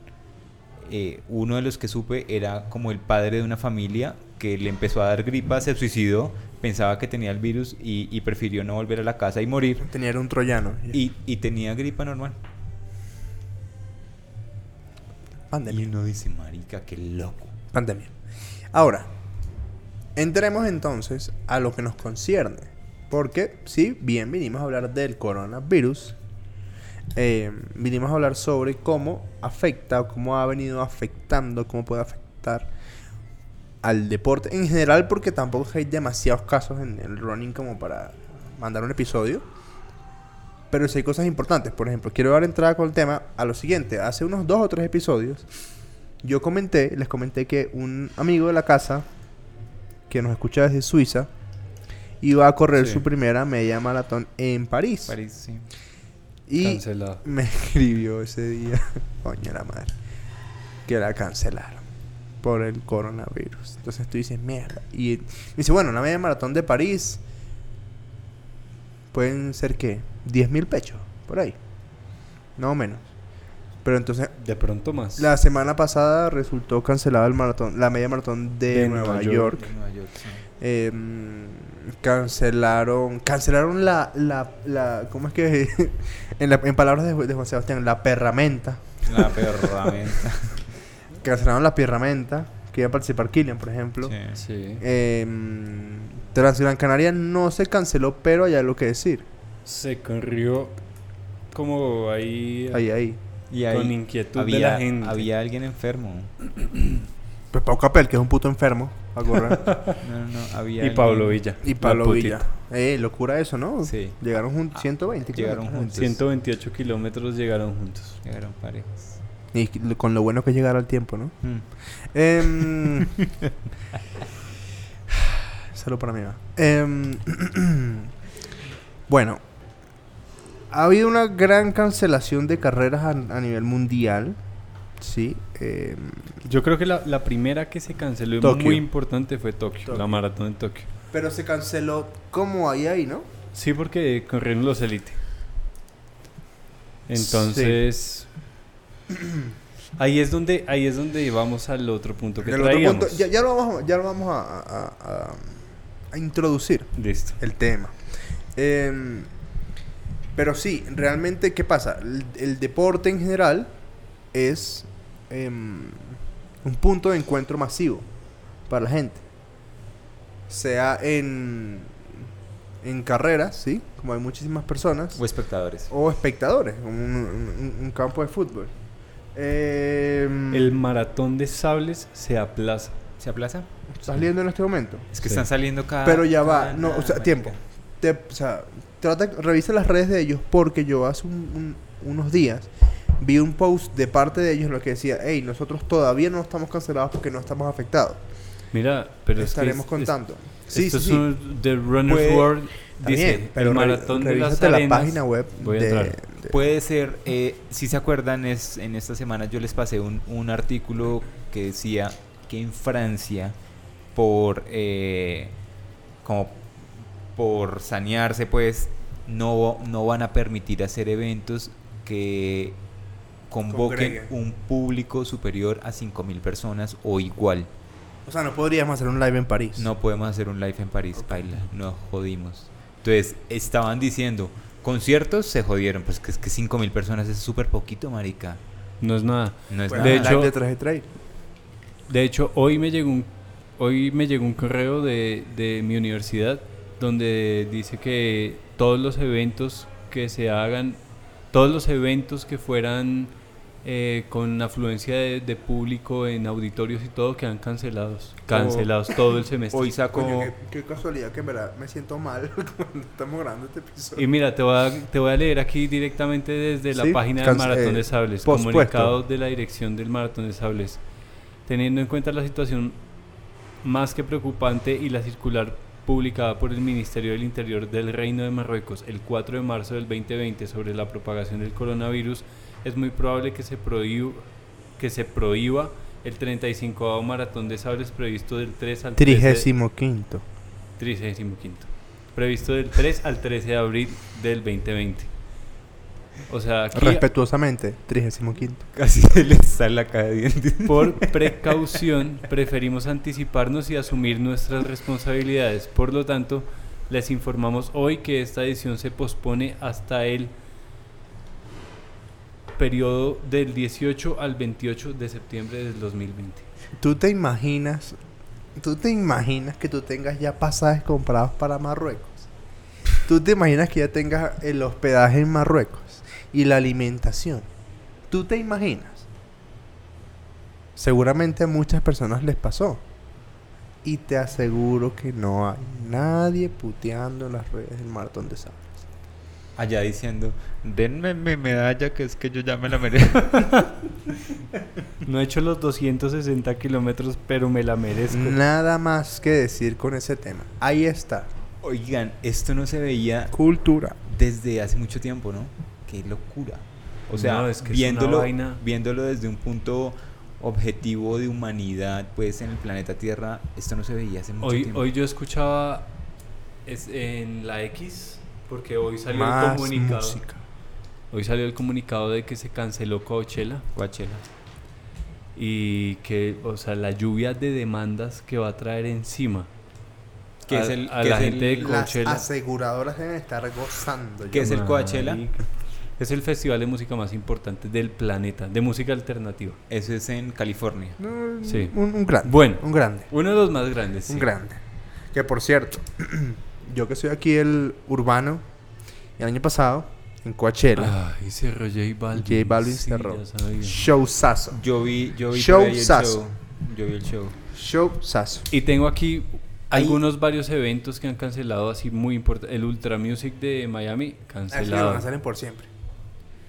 Eh, uno de los que supe era como el padre de una familia que le empezó a dar gripa, se suicidó, pensaba que tenía el virus y, y prefirió no volver a la casa y morir. Tenía un troyano. Y, y tenía gripa normal. Pandemia. Y uno dice, marica, qué loco. Pandemia. Ahora, entremos entonces a lo que nos concierne. Porque, sí, bien, vinimos a hablar del coronavirus. eh, vinimos a hablar sobre cómo afecta o cómo ha venido afectando, cómo puede afectar al deporte en general, porque tampoco hay demasiados casos en el running como para mandar un episodio. Pero sí hay cosas importantes. Por ejemplo, quiero dar entrada con el tema a lo siguiente. Hace unos dos o tres episodios, yo comenté, les comenté que un amigo de la casa, que nos escucha desde Suiza, iba a correr Sí. su primera media maratón en París. París, sí. Y Cancelado. me <laughs> escribió ese día, <laughs> coño la madre, que la cancelaron por el coronavirus. Entonces tú dices, mierda. Y dice, bueno, una media maratón de París pueden ser qué? 10 mil pechos, por ahí. No menos. Pero entonces, De pronto más. la semana pasada resultó cancelada el maratón, la media maratón de, De Nueva, Nueva York. York. De Nueva York, sí. Eh, cancelaron cancelaron la, la, la ¿cómo es que? <laughs> en, la- en palabras de, de Juan Sebastián, la perramenta. La perramenta. <laughs> Cancelaron la perramenta, que iba a participar Killian, por ejemplo. Sí. Sí. Eh, Transgran Canaria no se canceló, pero hay algo que decir. Se corrió como ahí, Ahí, ahí. Y con ahí inquietud había, de la gente. había alguien enfermo. <clears throat> Pues Pau Capel, que es un puto enfermo, a correr. <laughs> No, no, no. Había y Pablo Villa. y Pablo. Villa. Eh, locura eso, ¿no? Sí. Llegaron juntos, Ah, 120 llegaron kilómetros. juntos. 128 kilómetros llegaron juntos. Llegaron parejos. Y con lo bueno que es llegar al tiempo, ¿no? Mm. Em, <laughs> Salud para mí. va. Em, <clears throat> bueno, ha habido una gran cancelación de carreras a, a nivel mundial. Sí. em, Yo creo que la, la primera que se canceló y muy importante fue Tokio, Tokio. la maratón de Tokio. pero se canceló como ahí ahí, ¿no? Sí, porque corrieron los élite. Entonces, <clears throat> ahí es donde ahí es donde vamos al otro punto que traíamos. punto- ya, ya lo vamos, a- ya lo vamos a, a- a- a introducir. Listo. el tema. Em, pero sí, realmente, ¿qué pasa? El, el deporte en general es em, un punto de encuentro masivo para la gente. Sea en, en carreras, ¿sí? Como hay muchísimas personas. O espectadores. o espectadores, como un, un- un campo de fútbol. Em, El maratón de sables se aplaza. ¿Se aplaza? ¿Estás leyendo en este momento? Es que Sí. están saliendo cada. Pero ya va, no, o sea, tiempo. Te- o sea, trata, revisa las redes de ellos porque yo hace un- un- unos días vi un post de parte de ellos en lo que decía, hey, nosotros todavía no estamos cancelados porque no estamos afectados. Mira, pero es que Estaremos es- contando. es- sí, esto sí, es un- The Runner's World Está dice bien, pero el re- maratón de las revísate la arenas. página web Voy a de, entrar. De- Puede ser, eh, si se acuerdan, es, en esta semana yo les pasé un, un artículo que decía que en Francia, por eh, como por sanearse, pues no, no van a permitir hacer eventos que convoquen un público superior a 5.000 personas o igual. O sea, no podríamos hacer un live en París. No podemos hacer un live en París, paila, nos jodimos. Entonces, estaban diciendo, conciertos se jodieron, pues que es que 5.000 personas es súper poquito, marica. No es nada. No es Bueno, de nada. hecho- de traje trail. De hecho, hoy me llegó un, hoy me llegó un correo de, de mi universidad donde dice que todos los eventos que se hagan, todos los eventos que fueran eh, con afluencia de, de público en auditorios y todo quedan cancelados. Cancelados todo el semestre. Hoy sacó... Coño, qué, qué casualidad que en verdad me siento mal <laughs> cuando estamos grabando este episodio. Y mira, te voy, a, te voy a leer aquí directamente desde la Sí, página del Maratón eh, de Sables, pospuesto. comunicado de la dirección del Maratón de Sables. Teniendo en cuenta la situación más que preocupante y la circular publicada por el Ministerio del Interior del Reino de Marruecos el 4 de marzo del 2020 sobre la propagación del coronavirus, es muy probable que se prohíba, que se prohíba el 35 Maratón de Sables previsto del 3 al 13 Trigésimo quinto. 35 Previsto del 3 al 13 de abril del 2020. O sea, aquí, Respetuosamente, trigésimo quinto. <laughs> Casi se le sale la caja de dientes. por precaución, preferimos anticiparnos y asumir nuestras responsabilidades. Por lo tanto, les informamos hoy que esta edición se pospone hasta el periodo del 18 al 28 de septiembre del 2020. ¿Tú te imaginas, tú te imaginas que tú tengas ya pasajes comprados para Marruecos? ¿Tú te imaginas que ya tengas el hospedaje en Marruecos y la alimentación? ¿Tú te imaginas? Seguramente a muchas personas les pasó. Y te aseguro que no hay nadie puteando en las redes del maratón de Sables. Allá diciendo, denme mi medalla que es que yo ya me la merezco. <laughs> No he hecho los 260 kilómetros, pero me la merezco. Nada más que decir con ese tema. Ahí está. Oigan, esto no se veía Cultura. desde hace mucho tiempo, ¿no? Qué locura. O sea, No, es que es una viéndolo, vaina. viéndolo desde un punto objetivo de humanidad, pues en el planeta Tierra, esto no se veía hace mucho Hoy, tiempo. hoy yo escuchaba es en la X, porque hoy salió el comunicado. música. Hoy salió el comunicado de que se canceló Coachella Coachella. y que, o sea, la lluvia de demandas que va a traer encima ¿Qué a, es el- a qué la es el- de Las Coachella. aseguradoras deben estar gozando. ¿Qué es el Coachella? Marica. Es el festival de música más importante del planeta, de música alternativa. Eso es en California. No, Sí. Un, un grande. Bueno. Un grande. Uno de los más grandes. Un sí. grande. Que por cierto, <clears throat> yo que soy aquí el urbano, el año pasado, en Coachella, Ay, cerró J Balvin. J Balvin Sí, cerró. showzazo. Yo vi, yo vi ahí el show. Yo vi el show. Showzazo. Y tengo aquí Ahí- algunos varios eventos que han cancelado así muy importantes. El Ultra Music de Miami, Así cancelado. a salen por siempre.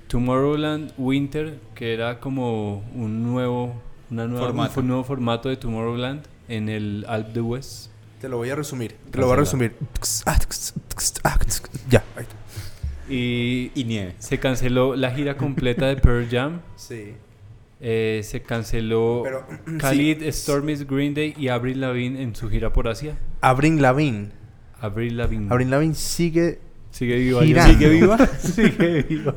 Tomorrowland Winter, que era como un nuevo, una nueva, Formato. un nuevo formato de Tomorrowland en el Alp de West. Te lo voy a resumir. Te lo voy a resumir. Cancelado. Ya. ahí está. Y, Y nieve. se canceló la gira completa de Pearl Jam. Sí. Eh, se canceló Pero, <clears throat> Khalid, sí. Stormy's Green Day y Avril Lavigne en su gira por Asia. Avril Lavigne. Avril Lavigne. Avril Lavigne sigue, Sigue viva. Girando. ¿Sigue viva? <laughs> Sigue viva.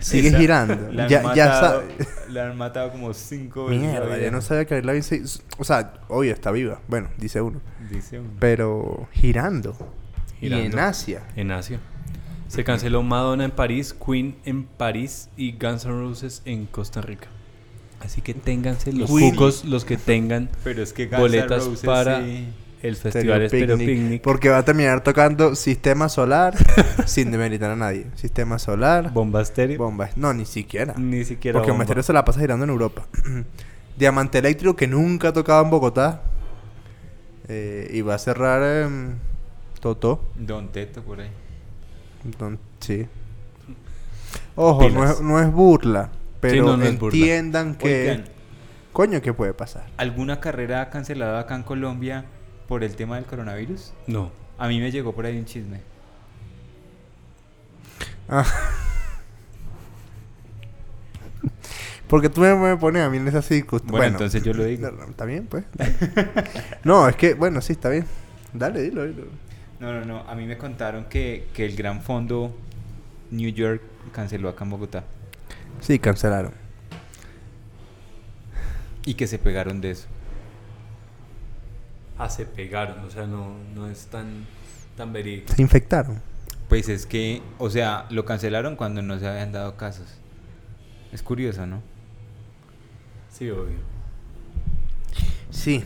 Sigue Esa- girando. <laughs> La han, Ya, ya matado, <laughs> la han matado como cinco veces. Mierda, ya no sabía que Avril Lavigne se... O sea, obvio, está viva. Bueno, dice uno. Dice uno. Pero girando. Y Girando. en Asia. En Asia. Se canceló Madonna en París, Queen en París y Guns N' Roses en Costa Rica. Así que ténganse los Queen. cucos los que tengan Pero es que Guns N' boletas Roses para sí. El festival Stereo Picnic, Picnic. Porque va a terminar tocando Sistema Solar <laughs> sin demeritar a nadie. Sistema Solar, Bomba Stereo. Bomba. No, ni siquiera. Ni siquiera Porque bomba. Estéreo se la pasa girando en Europa. <clears throat> Diamante Eléctrico que nunca ha tocado en Bogotá. Eh, y va a cerrar em, Totó. Don Teto por ahí. Don- sí. Ojo, no es, no es burla. Pero no, no es burla. entiendan que... Oigan, Coño, ¿qué puede pasar? ¿alguna carrera cancelada acá en Colombia por el tema del coronavirus? No. A mí me llegó por ahí un chisme. Ah. Porque tú me, pones a mí en esa circunstancia. Bueno, entonces yo lo digo. Está bien, pues. no, es que, bueno, sí, está bien. Dale, dilo, dilo. No, no, no. A mí me contaron que, que el gran fondo New York canceló acá en Bogotá. Sí, cancelaron. Y que se pegaron de eso. Ah, se pegaron. O sea, no, no es tan, tan verídico. Se infectaron. Pues es que, o sea, lo cancelaron cuando no se habían dado casos. Es curioso, ¿no? Sí, obvio. Sí.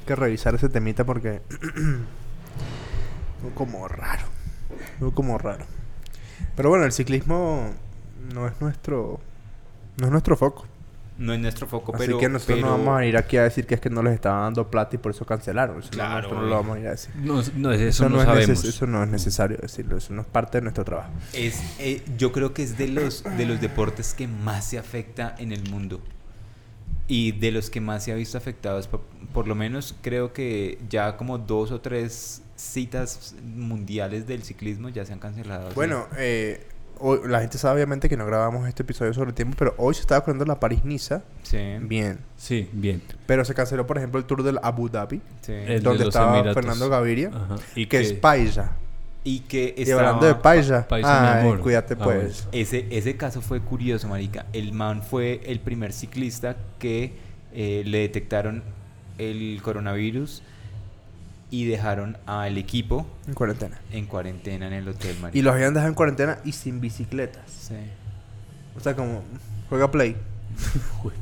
Hay que revisar ese temita porque. <clears throat> Fue como raro. Fue como raro. Pero bueno, el ciclismo no es nuestro No es nuestro foco. No es nuestro foco, Así pero... que nosotros no pero- vamos a ir aquí a decir que es que no les estaban dando plata y por eso cancelaron. Eso no- Claro, nosotros no lo vamos a ir a decir. No, no, eso, no, es neces- sabemos. eso no es necesario decirlo. Eso no es parte de nuestro trabajo. Es, eh, yo creo que es de los, de los deportes que más se afecta en el mundo. Y de los que más se ha visto afectados. Por, por lo menos creo que ya como dos o tres citas mundiales del ciclismo ya se han cancelado. así. Bueno, eh, hoy- la gente sabe obviamente que no grabamos este episodio sobre el tiempo, pero hoy se estaba corriendo la París-Niza. Sí. Bien. Sí, bien. Pero se canceló, por ejemplo, el Tour del Abu Dhabi, sí. El donde estaba Emiratos. Fernando Gaviria, Ajá. Y que, es Paisa. Y que Y estaba- hablando de Paisa, Paisa, mi ay, amor. cuídate Ah, pues. Ese, ese caso fue curioso, marica. El man fue el primer ciclista que eh, le detectaron el coronavirus y dejaron al equipo En cuarentena. en cuarentena en el hotel, marica. Y los habían dejado en cuarentena y sin bicicletas. Sí, O sea, como juega play. <laughs>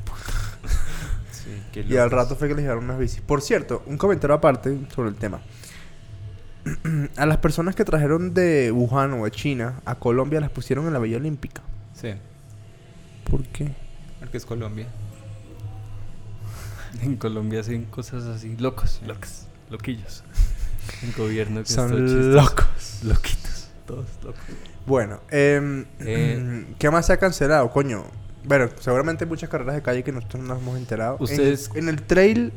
sí, qué Y al rato fue que les llevaron unas bicis. Por cierto, un comentario aparte sobre el tema. <clears throat> a las personas que trajeron de Wuhan o de China a Colombia las pusieron en la Villa Olímpica. Sí, ¿Por qué? porque es Colombia. En Colombia hacen cosas así, locos, locos, loquillos. <laughs> El gobierno que Son está chistoso. locos. Loquitos, todos locos. Bueno, em, Eh. ¿qué más se ha cancelado, coño? Bueno, seguramente hay muchas carreras de calle que nosotros no nos hemos enterado. En- Ustedes- En, el trail...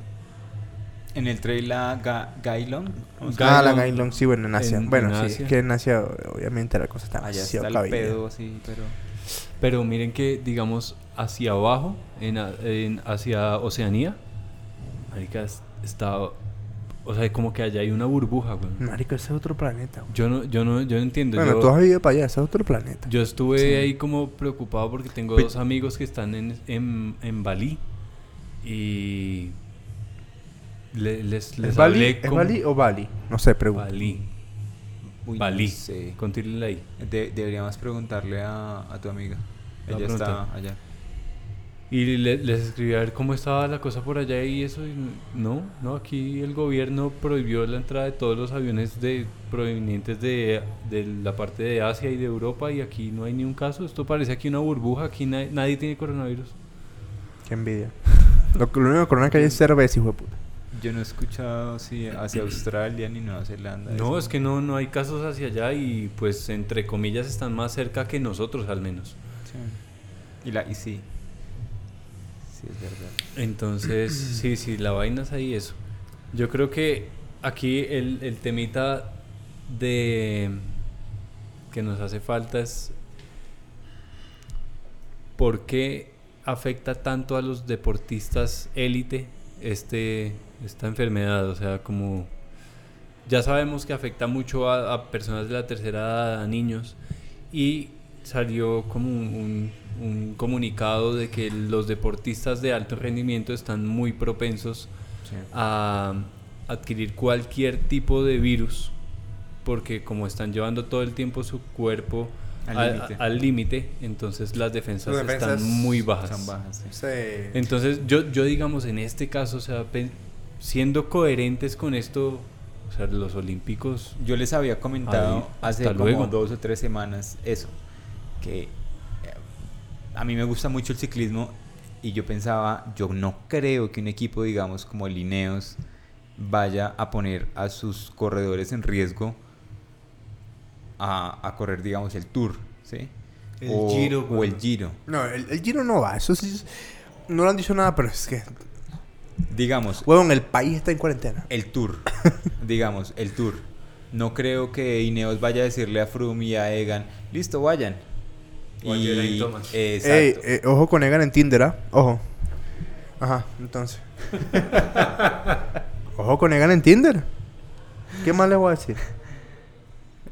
En el trail la Ga Gailon. o sea, Ga- Ah, la Gailon- sí, bueno, en Asia. en- bueno, en sí, Asia. es que en Asia obviamente la cosa está allá demasiado está el pedo, sí, pero... Pero miren que, digamos, hacia abajo, en, a- en- hacia Oceanía, marica, es- está... O sea, como que allá hay una burbuja, güey. Marico, ese es otro planeta. güey. Yo no, yo no, yo no entiendo. Bueno, yo, tú has vivido para allá, ese es otro planeta. yo estuve Sí. ahí como preocupado porque tengo Pe- dos amigos que están en, en, en Bali y le- les, les ¿Es Bali, hablé ¿Es como- Bali o Bali? No sé, pregunto. Bali. Uy, Bali. no sé. Con ahí. De- deberíamos preguntarle a, a tu amiga. La Ella está allá. Y le- les escribí a ver cómo estaba la cosa por allá y eso. y no, no, aquí el gobierno prohibió la entrada de todos los aviones de provenientes de, de la parte de Asia y de Europa y aquí no hay ni un caso. Esto parece aquí una burbuja, aquí na- nadie tiene coronavirus. Qué envidia. <laughs> Lo, único corona que hay es cerveza, hijo de puta. Yo no he escuchado si hacia Australia ni Nueva Zelanda. No, es que no, no hay casos hacia allá y pues entre comillas están más cerca que nosotros al menos. Sí. Y, la, y sí. Sí, es verdad. Entonces, <clears throat> sí, sí, la vaina es ahí eso. Yo creo que aquí el, el temita de que nos hace falta es por qué afecta tanto a los deportistas élite este, esta enfermedad. O sea, como ya sabemos que afecta mucho a, a personas de la tercera edad, a niños, y salió como un, un- un comunicado de que los deportistas de alto rendimiento están muy propensos Sí. a adquirir cualquier tipo de virus porque como están llevando todo el tiempo su cuerpo Al límite. entonces las defensas, Las defensas están muy bajas. Son bajas, sí. Sí. Entonces yo, yo digamos en este caso, o sea, siendo coherentes con esto, o sea, los olímpicos, Yo les había comentado Ahí, hace como luego. dos o tres semanas eso, que eh, a mí me gusta mucho el ciclismo y yo pensaba, yo no creo que un equipo, digamos, como Lineos vaya a poner a sus corredores en riesgo a, a correr, digamos, el Tour, ¿sí? El o, Giro, o el. Giro. No, el, el Giro no va. Eso sí. es- No le han dicho nada, pero es que. Digamos, Huevón, el país está en cuarentena. el Tour, <laughs> digamos, el Tour. No creo que Ineos vaya a decirle a Froome y a Egan, listo, vayan. O a. Exacto. Ey, eh, ojo con Egan en Tinder, ¿ah? Ojo. Ajá, entonces. <laughs> ojo con Egan en Tinder. ¿Qué más le voy a decir?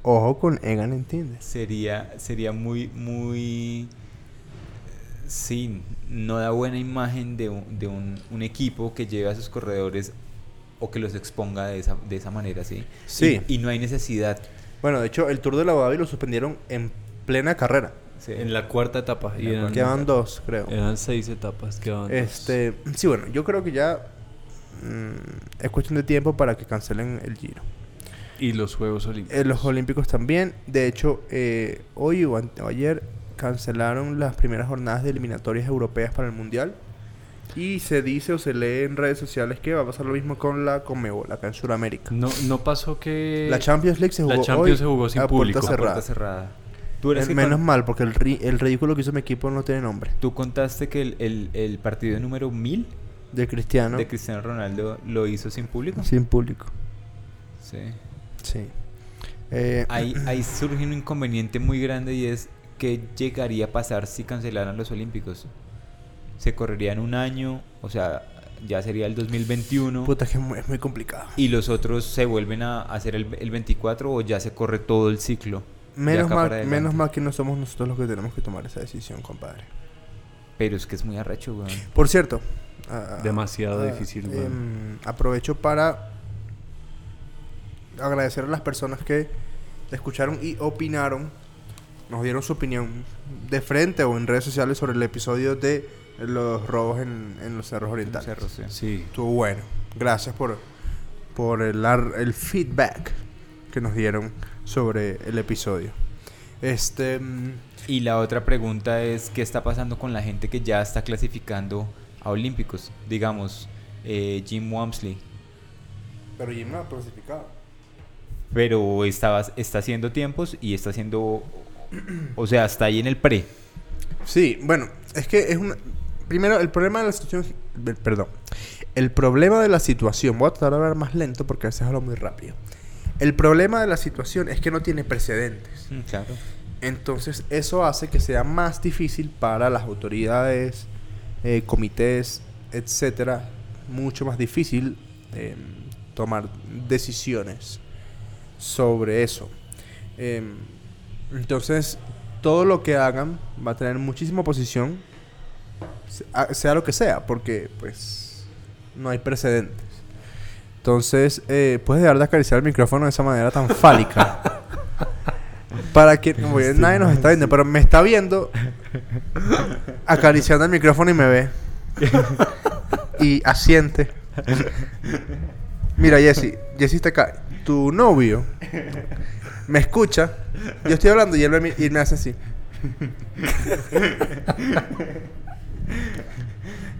Ojo con Egan en Tinder. sería, sería muy, muy... Sí, no da buena imagen de, un, de un, un equipo que lleve a sus corredores o que los exponga de esa, de esa manera, ¿sí? Sí. Y, y no hay necesidad. Bueno, de hecho, el Tour de la Dhabi lo suspendieron en plena carrera. ¿Sí? en la cuarta etapa, y la eran. Quedaban dos, creo. eran seis etapas, quedaban dos. Este, sí, bueno, yo creo que ya mm, es cuestión de tiempo para que cancelen el Giro. y los Juegos Olímpicos. Eh, los Olímpicos también. De hecho, eh, hoy o, o ayer cancelaron las primeras jornadas de eliminatorias europeas para el Mundial. Y se dice o se lee en redes sociales que va a pasar lo mismo con la Conmebol, acá en Sudamérica. No, no pasó que... la Champions League se la jugó Champions hoy se jugó sin a puerta público. A cerrada. puerta cerrada. Tú, eres Eh, menos con- mal, porque el, ri- el ridículo que hizo mi equipo no tiene nombre. tú contaste que el, el- el partido número 1000 De Cristiano, de Cristiano Ronaldo lo hizo sin público. sin público. Sí. Sí. Eh, Ahí, <clears throat> ahí surge un inconveniente muy grande y es que llegaría a pasar si cancelaran los Olímpicos. Se correrían un año, o sea, ya sería el 2021 puta, que es muy, es muy complicado. y los otros se vuelven a hacer el, el 24 o ya se corre todo el ciclo. Menos mal, menos mal que no somos nosotros los que tenemos que tomar esa decisión, compadre. Pero es que es muy arrecho, weón. Por cierto, ah, Demasiado ah, difícil, weón. em, aprovecho para agradecer a las personas que escucharon y opinaron, nos dieron su opinión de frente o en redes sociales sobre el episodio de los robos en, en los cerros orientales. Cerro, sí. Sí. Estuvo bueno. Gracias por, por el, ar- el feedback que nos dieron sobre el episodio. Este. mm, Y la otra pregunta es, ¿qué está pasando con la gente que ya está clasificando a Olímpicos? Digamos, eh, Jim Wamsley. Pero Jim no ha clasificado. Pero estaba, está haciendo tiempos y está haciendo... O sea, está ahí en el pre. Sí, bueno, es que es una. Primero, el problema de la situación. Perdón. El problema de la situación. Voy a tratar de hablar más lento porque a veces hablo muy rápido. El problema de la situación es que no tiene precedentes. Claro. Entonces, eso hace que sea más difícil para las autoridades, eh, comités, etcétera, mucho más difícil eh, tomar decisiones sobre eso. Eh, entonces, todo lo que hagan va a tener muchísima oposición, sea lo que sea, porque pues no hay precedentes. Entonces, eh, puedes dejar de acariciar el micrófono de esa manera tan fálica. <laughs> Para que nadie nos está viendo, pero me está viendo acariciando el micrófono y me ve. y asiente. Mira, Jesse, Jesse está acá. Tu novio me escucha. Yo estoy hablando y él me, y me hace así.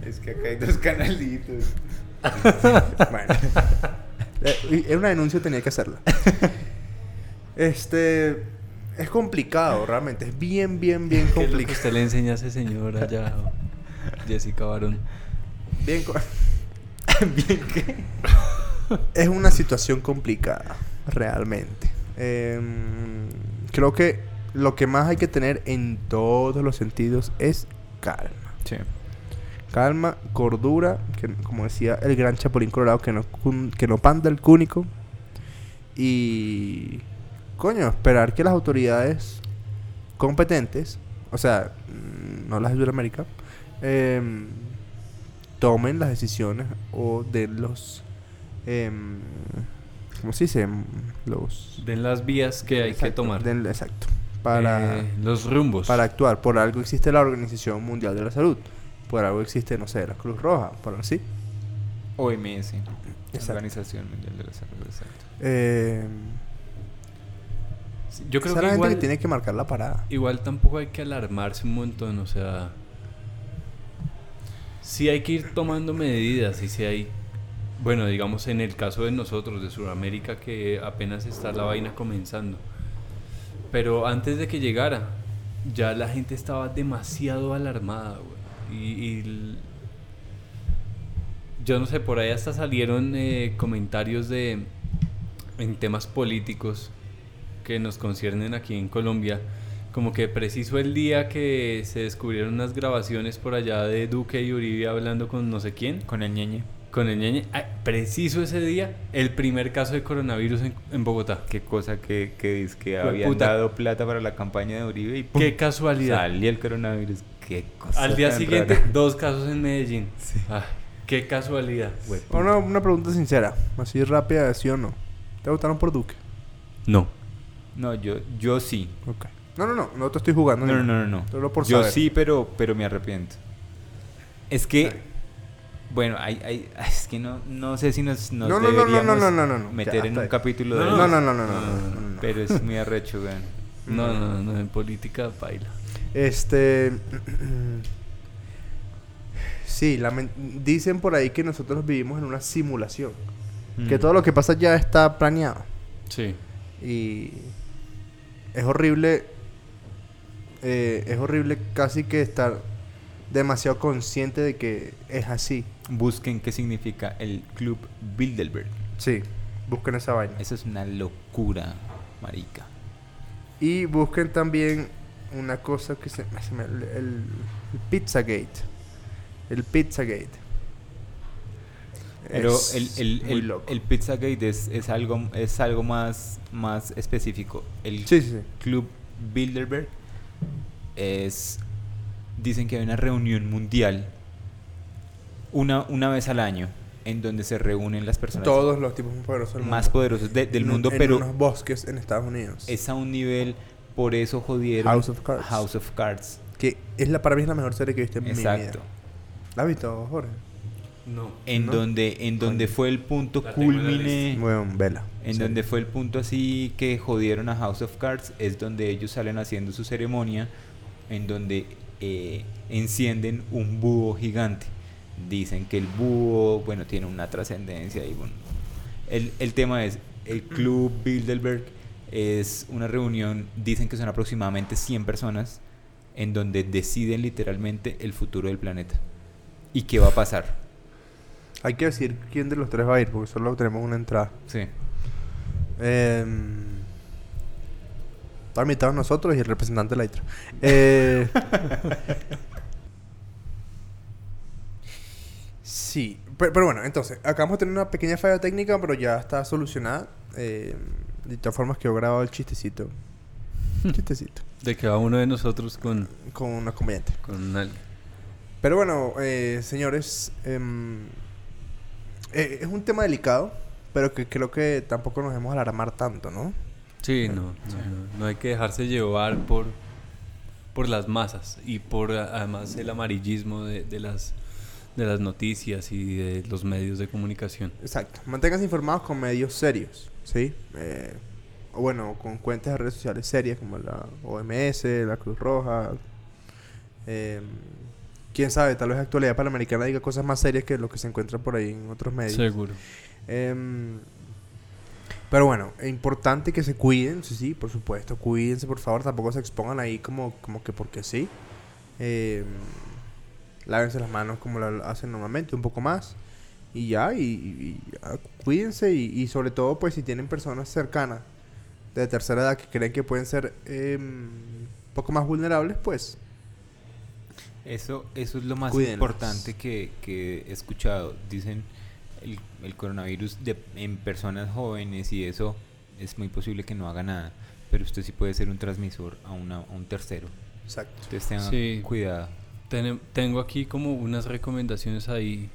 Es que acá hay dos canalitos. Bueno. Eh, Era una denuncia, tenía que hacerla. Este. Es complicado, realmente. Es bien, bien, bien ¿Qué es lo que complicado. usted le enseña a ese señor allá, Jessica Barón? Bien, co- <laughs> es una situación complicada, realmente. Em, creo que lo que más hay que tener en todos los sentidos es calma. Sí. Calma, cordura, que como decía el gran Chapulín Colorado, que no, que no panda el cúnico. Y. Coño, esperar que las autoridades competentes, o sea, mm, no las de Sudamérica, em, tomen las decisiones o den los. em, ¿Cómo se dice? Em, Los. Den las vías que hay que tomar. exacto. Para Eh, los rumbos. para actuar. Por algo existe la Organización Mundial de la Salud. Por algo existe, no sé, la Cruz Roja, por así. OMS. Exacto. Organización Mundial de la Salud. Exacto. Eh, Yo creo que igual, que tiene que marcar la parada. igual tampoco hay que alarmarse un montón, o sea... Sí hay que ir tomando medidas y si hay... Bueno, digamos en el caso de nosotros, de Sudamérica, que apenas está la vaina comenzando. Pero antes de que llegara, ya la gente estaba demasiado alarmada, güey. Y, yo no sé, por ahí hasta salieron eh, comentarios de en temas políticos que nos conciernen aquí en Colombia, como que preciso el día que se descubrieron unas grabaciones por allá de Duque y Uribe hablando con no sé quién, Con el ñeñe. con el ñeñe, preciso ese día, el primer caso de coronavirus en, en Bogotá. Qué cosa que, que dice que habían puta. dado plata para la campaña de Uribe y ¡pum! Qué casualidad. Salía el coronavirus. Qué cosa Al día tan siguiente, rara. dos casos en Medellín. Ay, qué casualidad, güey. Una, una pregunta sincera, así rápida, ¿sí o no? ¿Te votaron por Duque? No. No, yo, yo sí. Ok. No, no, no, no te estoy jugando. No, ni no, no, no. Solo por Yo saber. sí, pero, pero me arrepiento. Es que, bueno, hay, hay, ay, es que no, no sé si nos, nos No, no, no, no, deberíamos no, no, no, no. meter Ya, en un capítulo No, de no, eso, no, no, no, no, no, no, no. Pero es muy arrecho, weón. No, no, no, en política baila. Este. <clears throat> sí, dicen por ahí que nosotros vivimos en una simulación. Que todo lo que pasa ya está planeado. Sí. Y. Es horrible. eh, es horrible casi que estar demasiado consciente de que es así. Busquen qué significa el Club Bilderberg. Sí, busquen esa vaina. Eso es una locura, marica. Y busquen también una cosa que se, se me- el, el Pizzagate. El Pizzagate. Pero Es el, el, muy el, loco. el Pizzagate es, es algo, es algo más, más específico. El Sí, sí, sí. Club Bilderberg es. Dicen que hay una reunión mundial una, una vez al año en donde se reúnen las personas Todos los tipos más poderosos del más mundo. poderosos de- del En un- mundo, en pero unos bosques en Estados Unidos. es a un nivel. Por eso jodieron House of Cards. House of Cards. Que es la, para mí es la mejor serie que he visto en mi vida. Exacto. ¿La has visto, Jorge? No. En ¿No? donde, en donde fue el punto culmine. Bueno, vela. En Sí. donde fue el punto así que jodieron a House of Cards, es donde ellos salen haciendo su ceremonia, en donde eh, encienden un búho gigante. Dicen que el búho, bueno, tiene una trascendencia y bueno. El, el tema es, el Club Bilderberg es una reunión, dicen que son aproximadamente 100 personas, en donde deciden literalmente el futuro del planeta. ¿Y qué va a pasar? Hay que decir quién de los tres va a ir, porque solo tenemos una entrada. Sí. Eh, está invitados nosotros y el representante de la ITRA. Eh, <laughs> sí, pero, pero bueno, entonces, acabamos de tener una pequeña falla técnica, pero ya está solucionada. Eh, de todas formas, quedó grabado el chistecito. chistecito. De que va uno de nosotros con, Con una comediante. con alguien. Pero bueno, eh, señores, em, eh, es un tema delicado, pero que creo que tampoco nos debemos alarmar tanto, ¿no? Sí, no, no, no, no hay que dejarse llevar por, por las masas y por además el amarillismo de, de las, de las noticias y de los medios de comunicación. Exacto. Manténganse informados con medios serios, ¿sí? Eh, o bueno, con cuentas de redes sociales serias como la OMS, la Cruz Roja. em, Quién sabe, tal vez Actualidad Panamericana diga cosas más serias que lo que se encuentra por ahí en otros medios. Seguro. Em, pero bueno, es importante que se cuiden, sí, sí, por supuesto. Cuídense, por favor. Tampoco se expongan ahí como, como que porque sí. Em, lávense las manos como lo hacen normalmente, un poco más. Y ya, y, y- y cuídense. Y, y sobre todo, pues si tienen personas cercanas de tercera edad que creen que pueden ser em, un poco más vulnerables, pues Eso, eso es lo más Cuídenlos. importante que, que he escuchado. Dicen el, el coronavirus de, en personas jóvenes y eso es muy posible que no haga nada. Pero usted sí puede ser un transmisor a, una, a un tercero. exacto. Entonces tenga Sí. cuidado. Tenem- tengo aquí como unas recomendaciones ahí.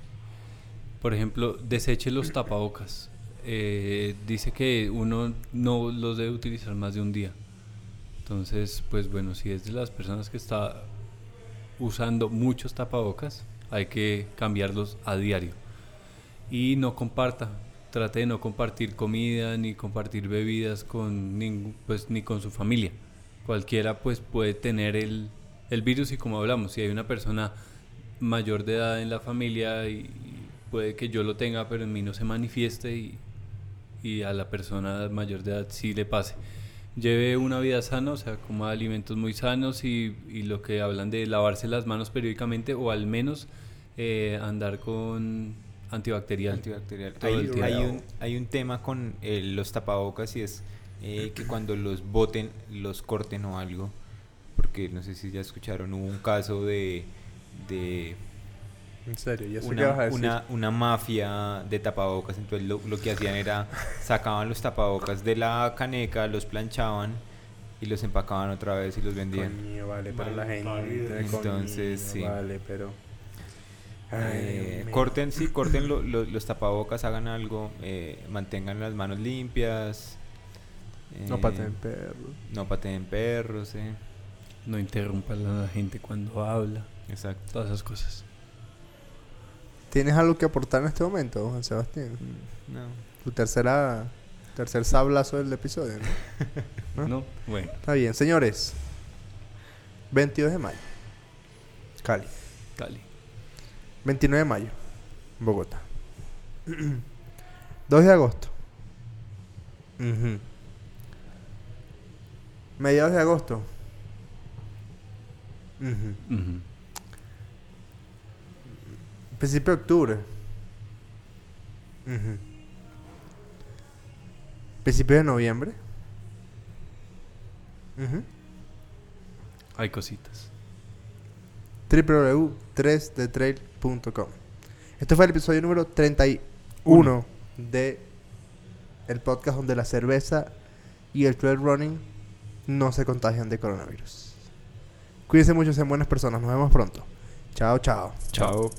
Por ejemplo, deseche los tapabocas. Eh, dice que uno no los debe utilizar más de un día. Entonces, pues bueno, si es de las personas que está usando muchos tapabocas, hay que cambiarlos a diario. Y no comparta, trate de no compartir comida ni compartir bebidas con ningún, pues ni con su familia. Cualquiera pues puede tener el, el virus y como hablamos, si hay una persona mayor de edad en la familia y, puede que yo lo tenga pero en mí no se manifieste y, y a la persona mayor de edad sí le pase. Lleve una vida sana, o sea, coma alimentos muy sanos y, y lo que hablan de lavarse las manos periódicamente o al menos eh, andar con antibacterial. Antibacterial. Hay, hay un, hay un tema con eh, los tapabocas y es eh, que cuando los boten, los corten o algo. Porque no sé si ya escucharon, hubo un caso de, de En serio, ya sé qué vas a una, decir. una, una mafia de tapabocas. Entonces lo, lo que hacían era sacaban los tapabocas de la caneca, los planchaban y los empacaban otra vez y los vendían. Coño, vale, pero la gente. Entonces, coño, sí. Vale, pero. Ay, Eh, corten, sí, corten lo- lo- <laughs> los tapabocas, hagan algo, eh, mantengan las manos limpias. No eh, pateen perros. No pateen perros, eh. No interrumpan a la gente cuando habla, Exacto. todas esas cosas. ¿Tienes algo que aportar en este momento, Juan Sebastián? No. Tu tercera. Tercer sablazo del episodio, ¿no? <laughs> ¿No? Bueno. Está bien, señores. 22 de mayo. Cali. Cali. 29 de mayo. Bogotá. <clears throat> 2 de agosto. Ujú. Mediados de agosto. Principio de octubre. Principio de noviembre. Hay cositas. www.3detrail.com Este fue el episodio número 31 de el podcast donde la cerveza y el trail running no se contagian de coronavirus. Cuídense mucho, sean buenas personas. Nos vemos pronto. Chao, chao. Chao.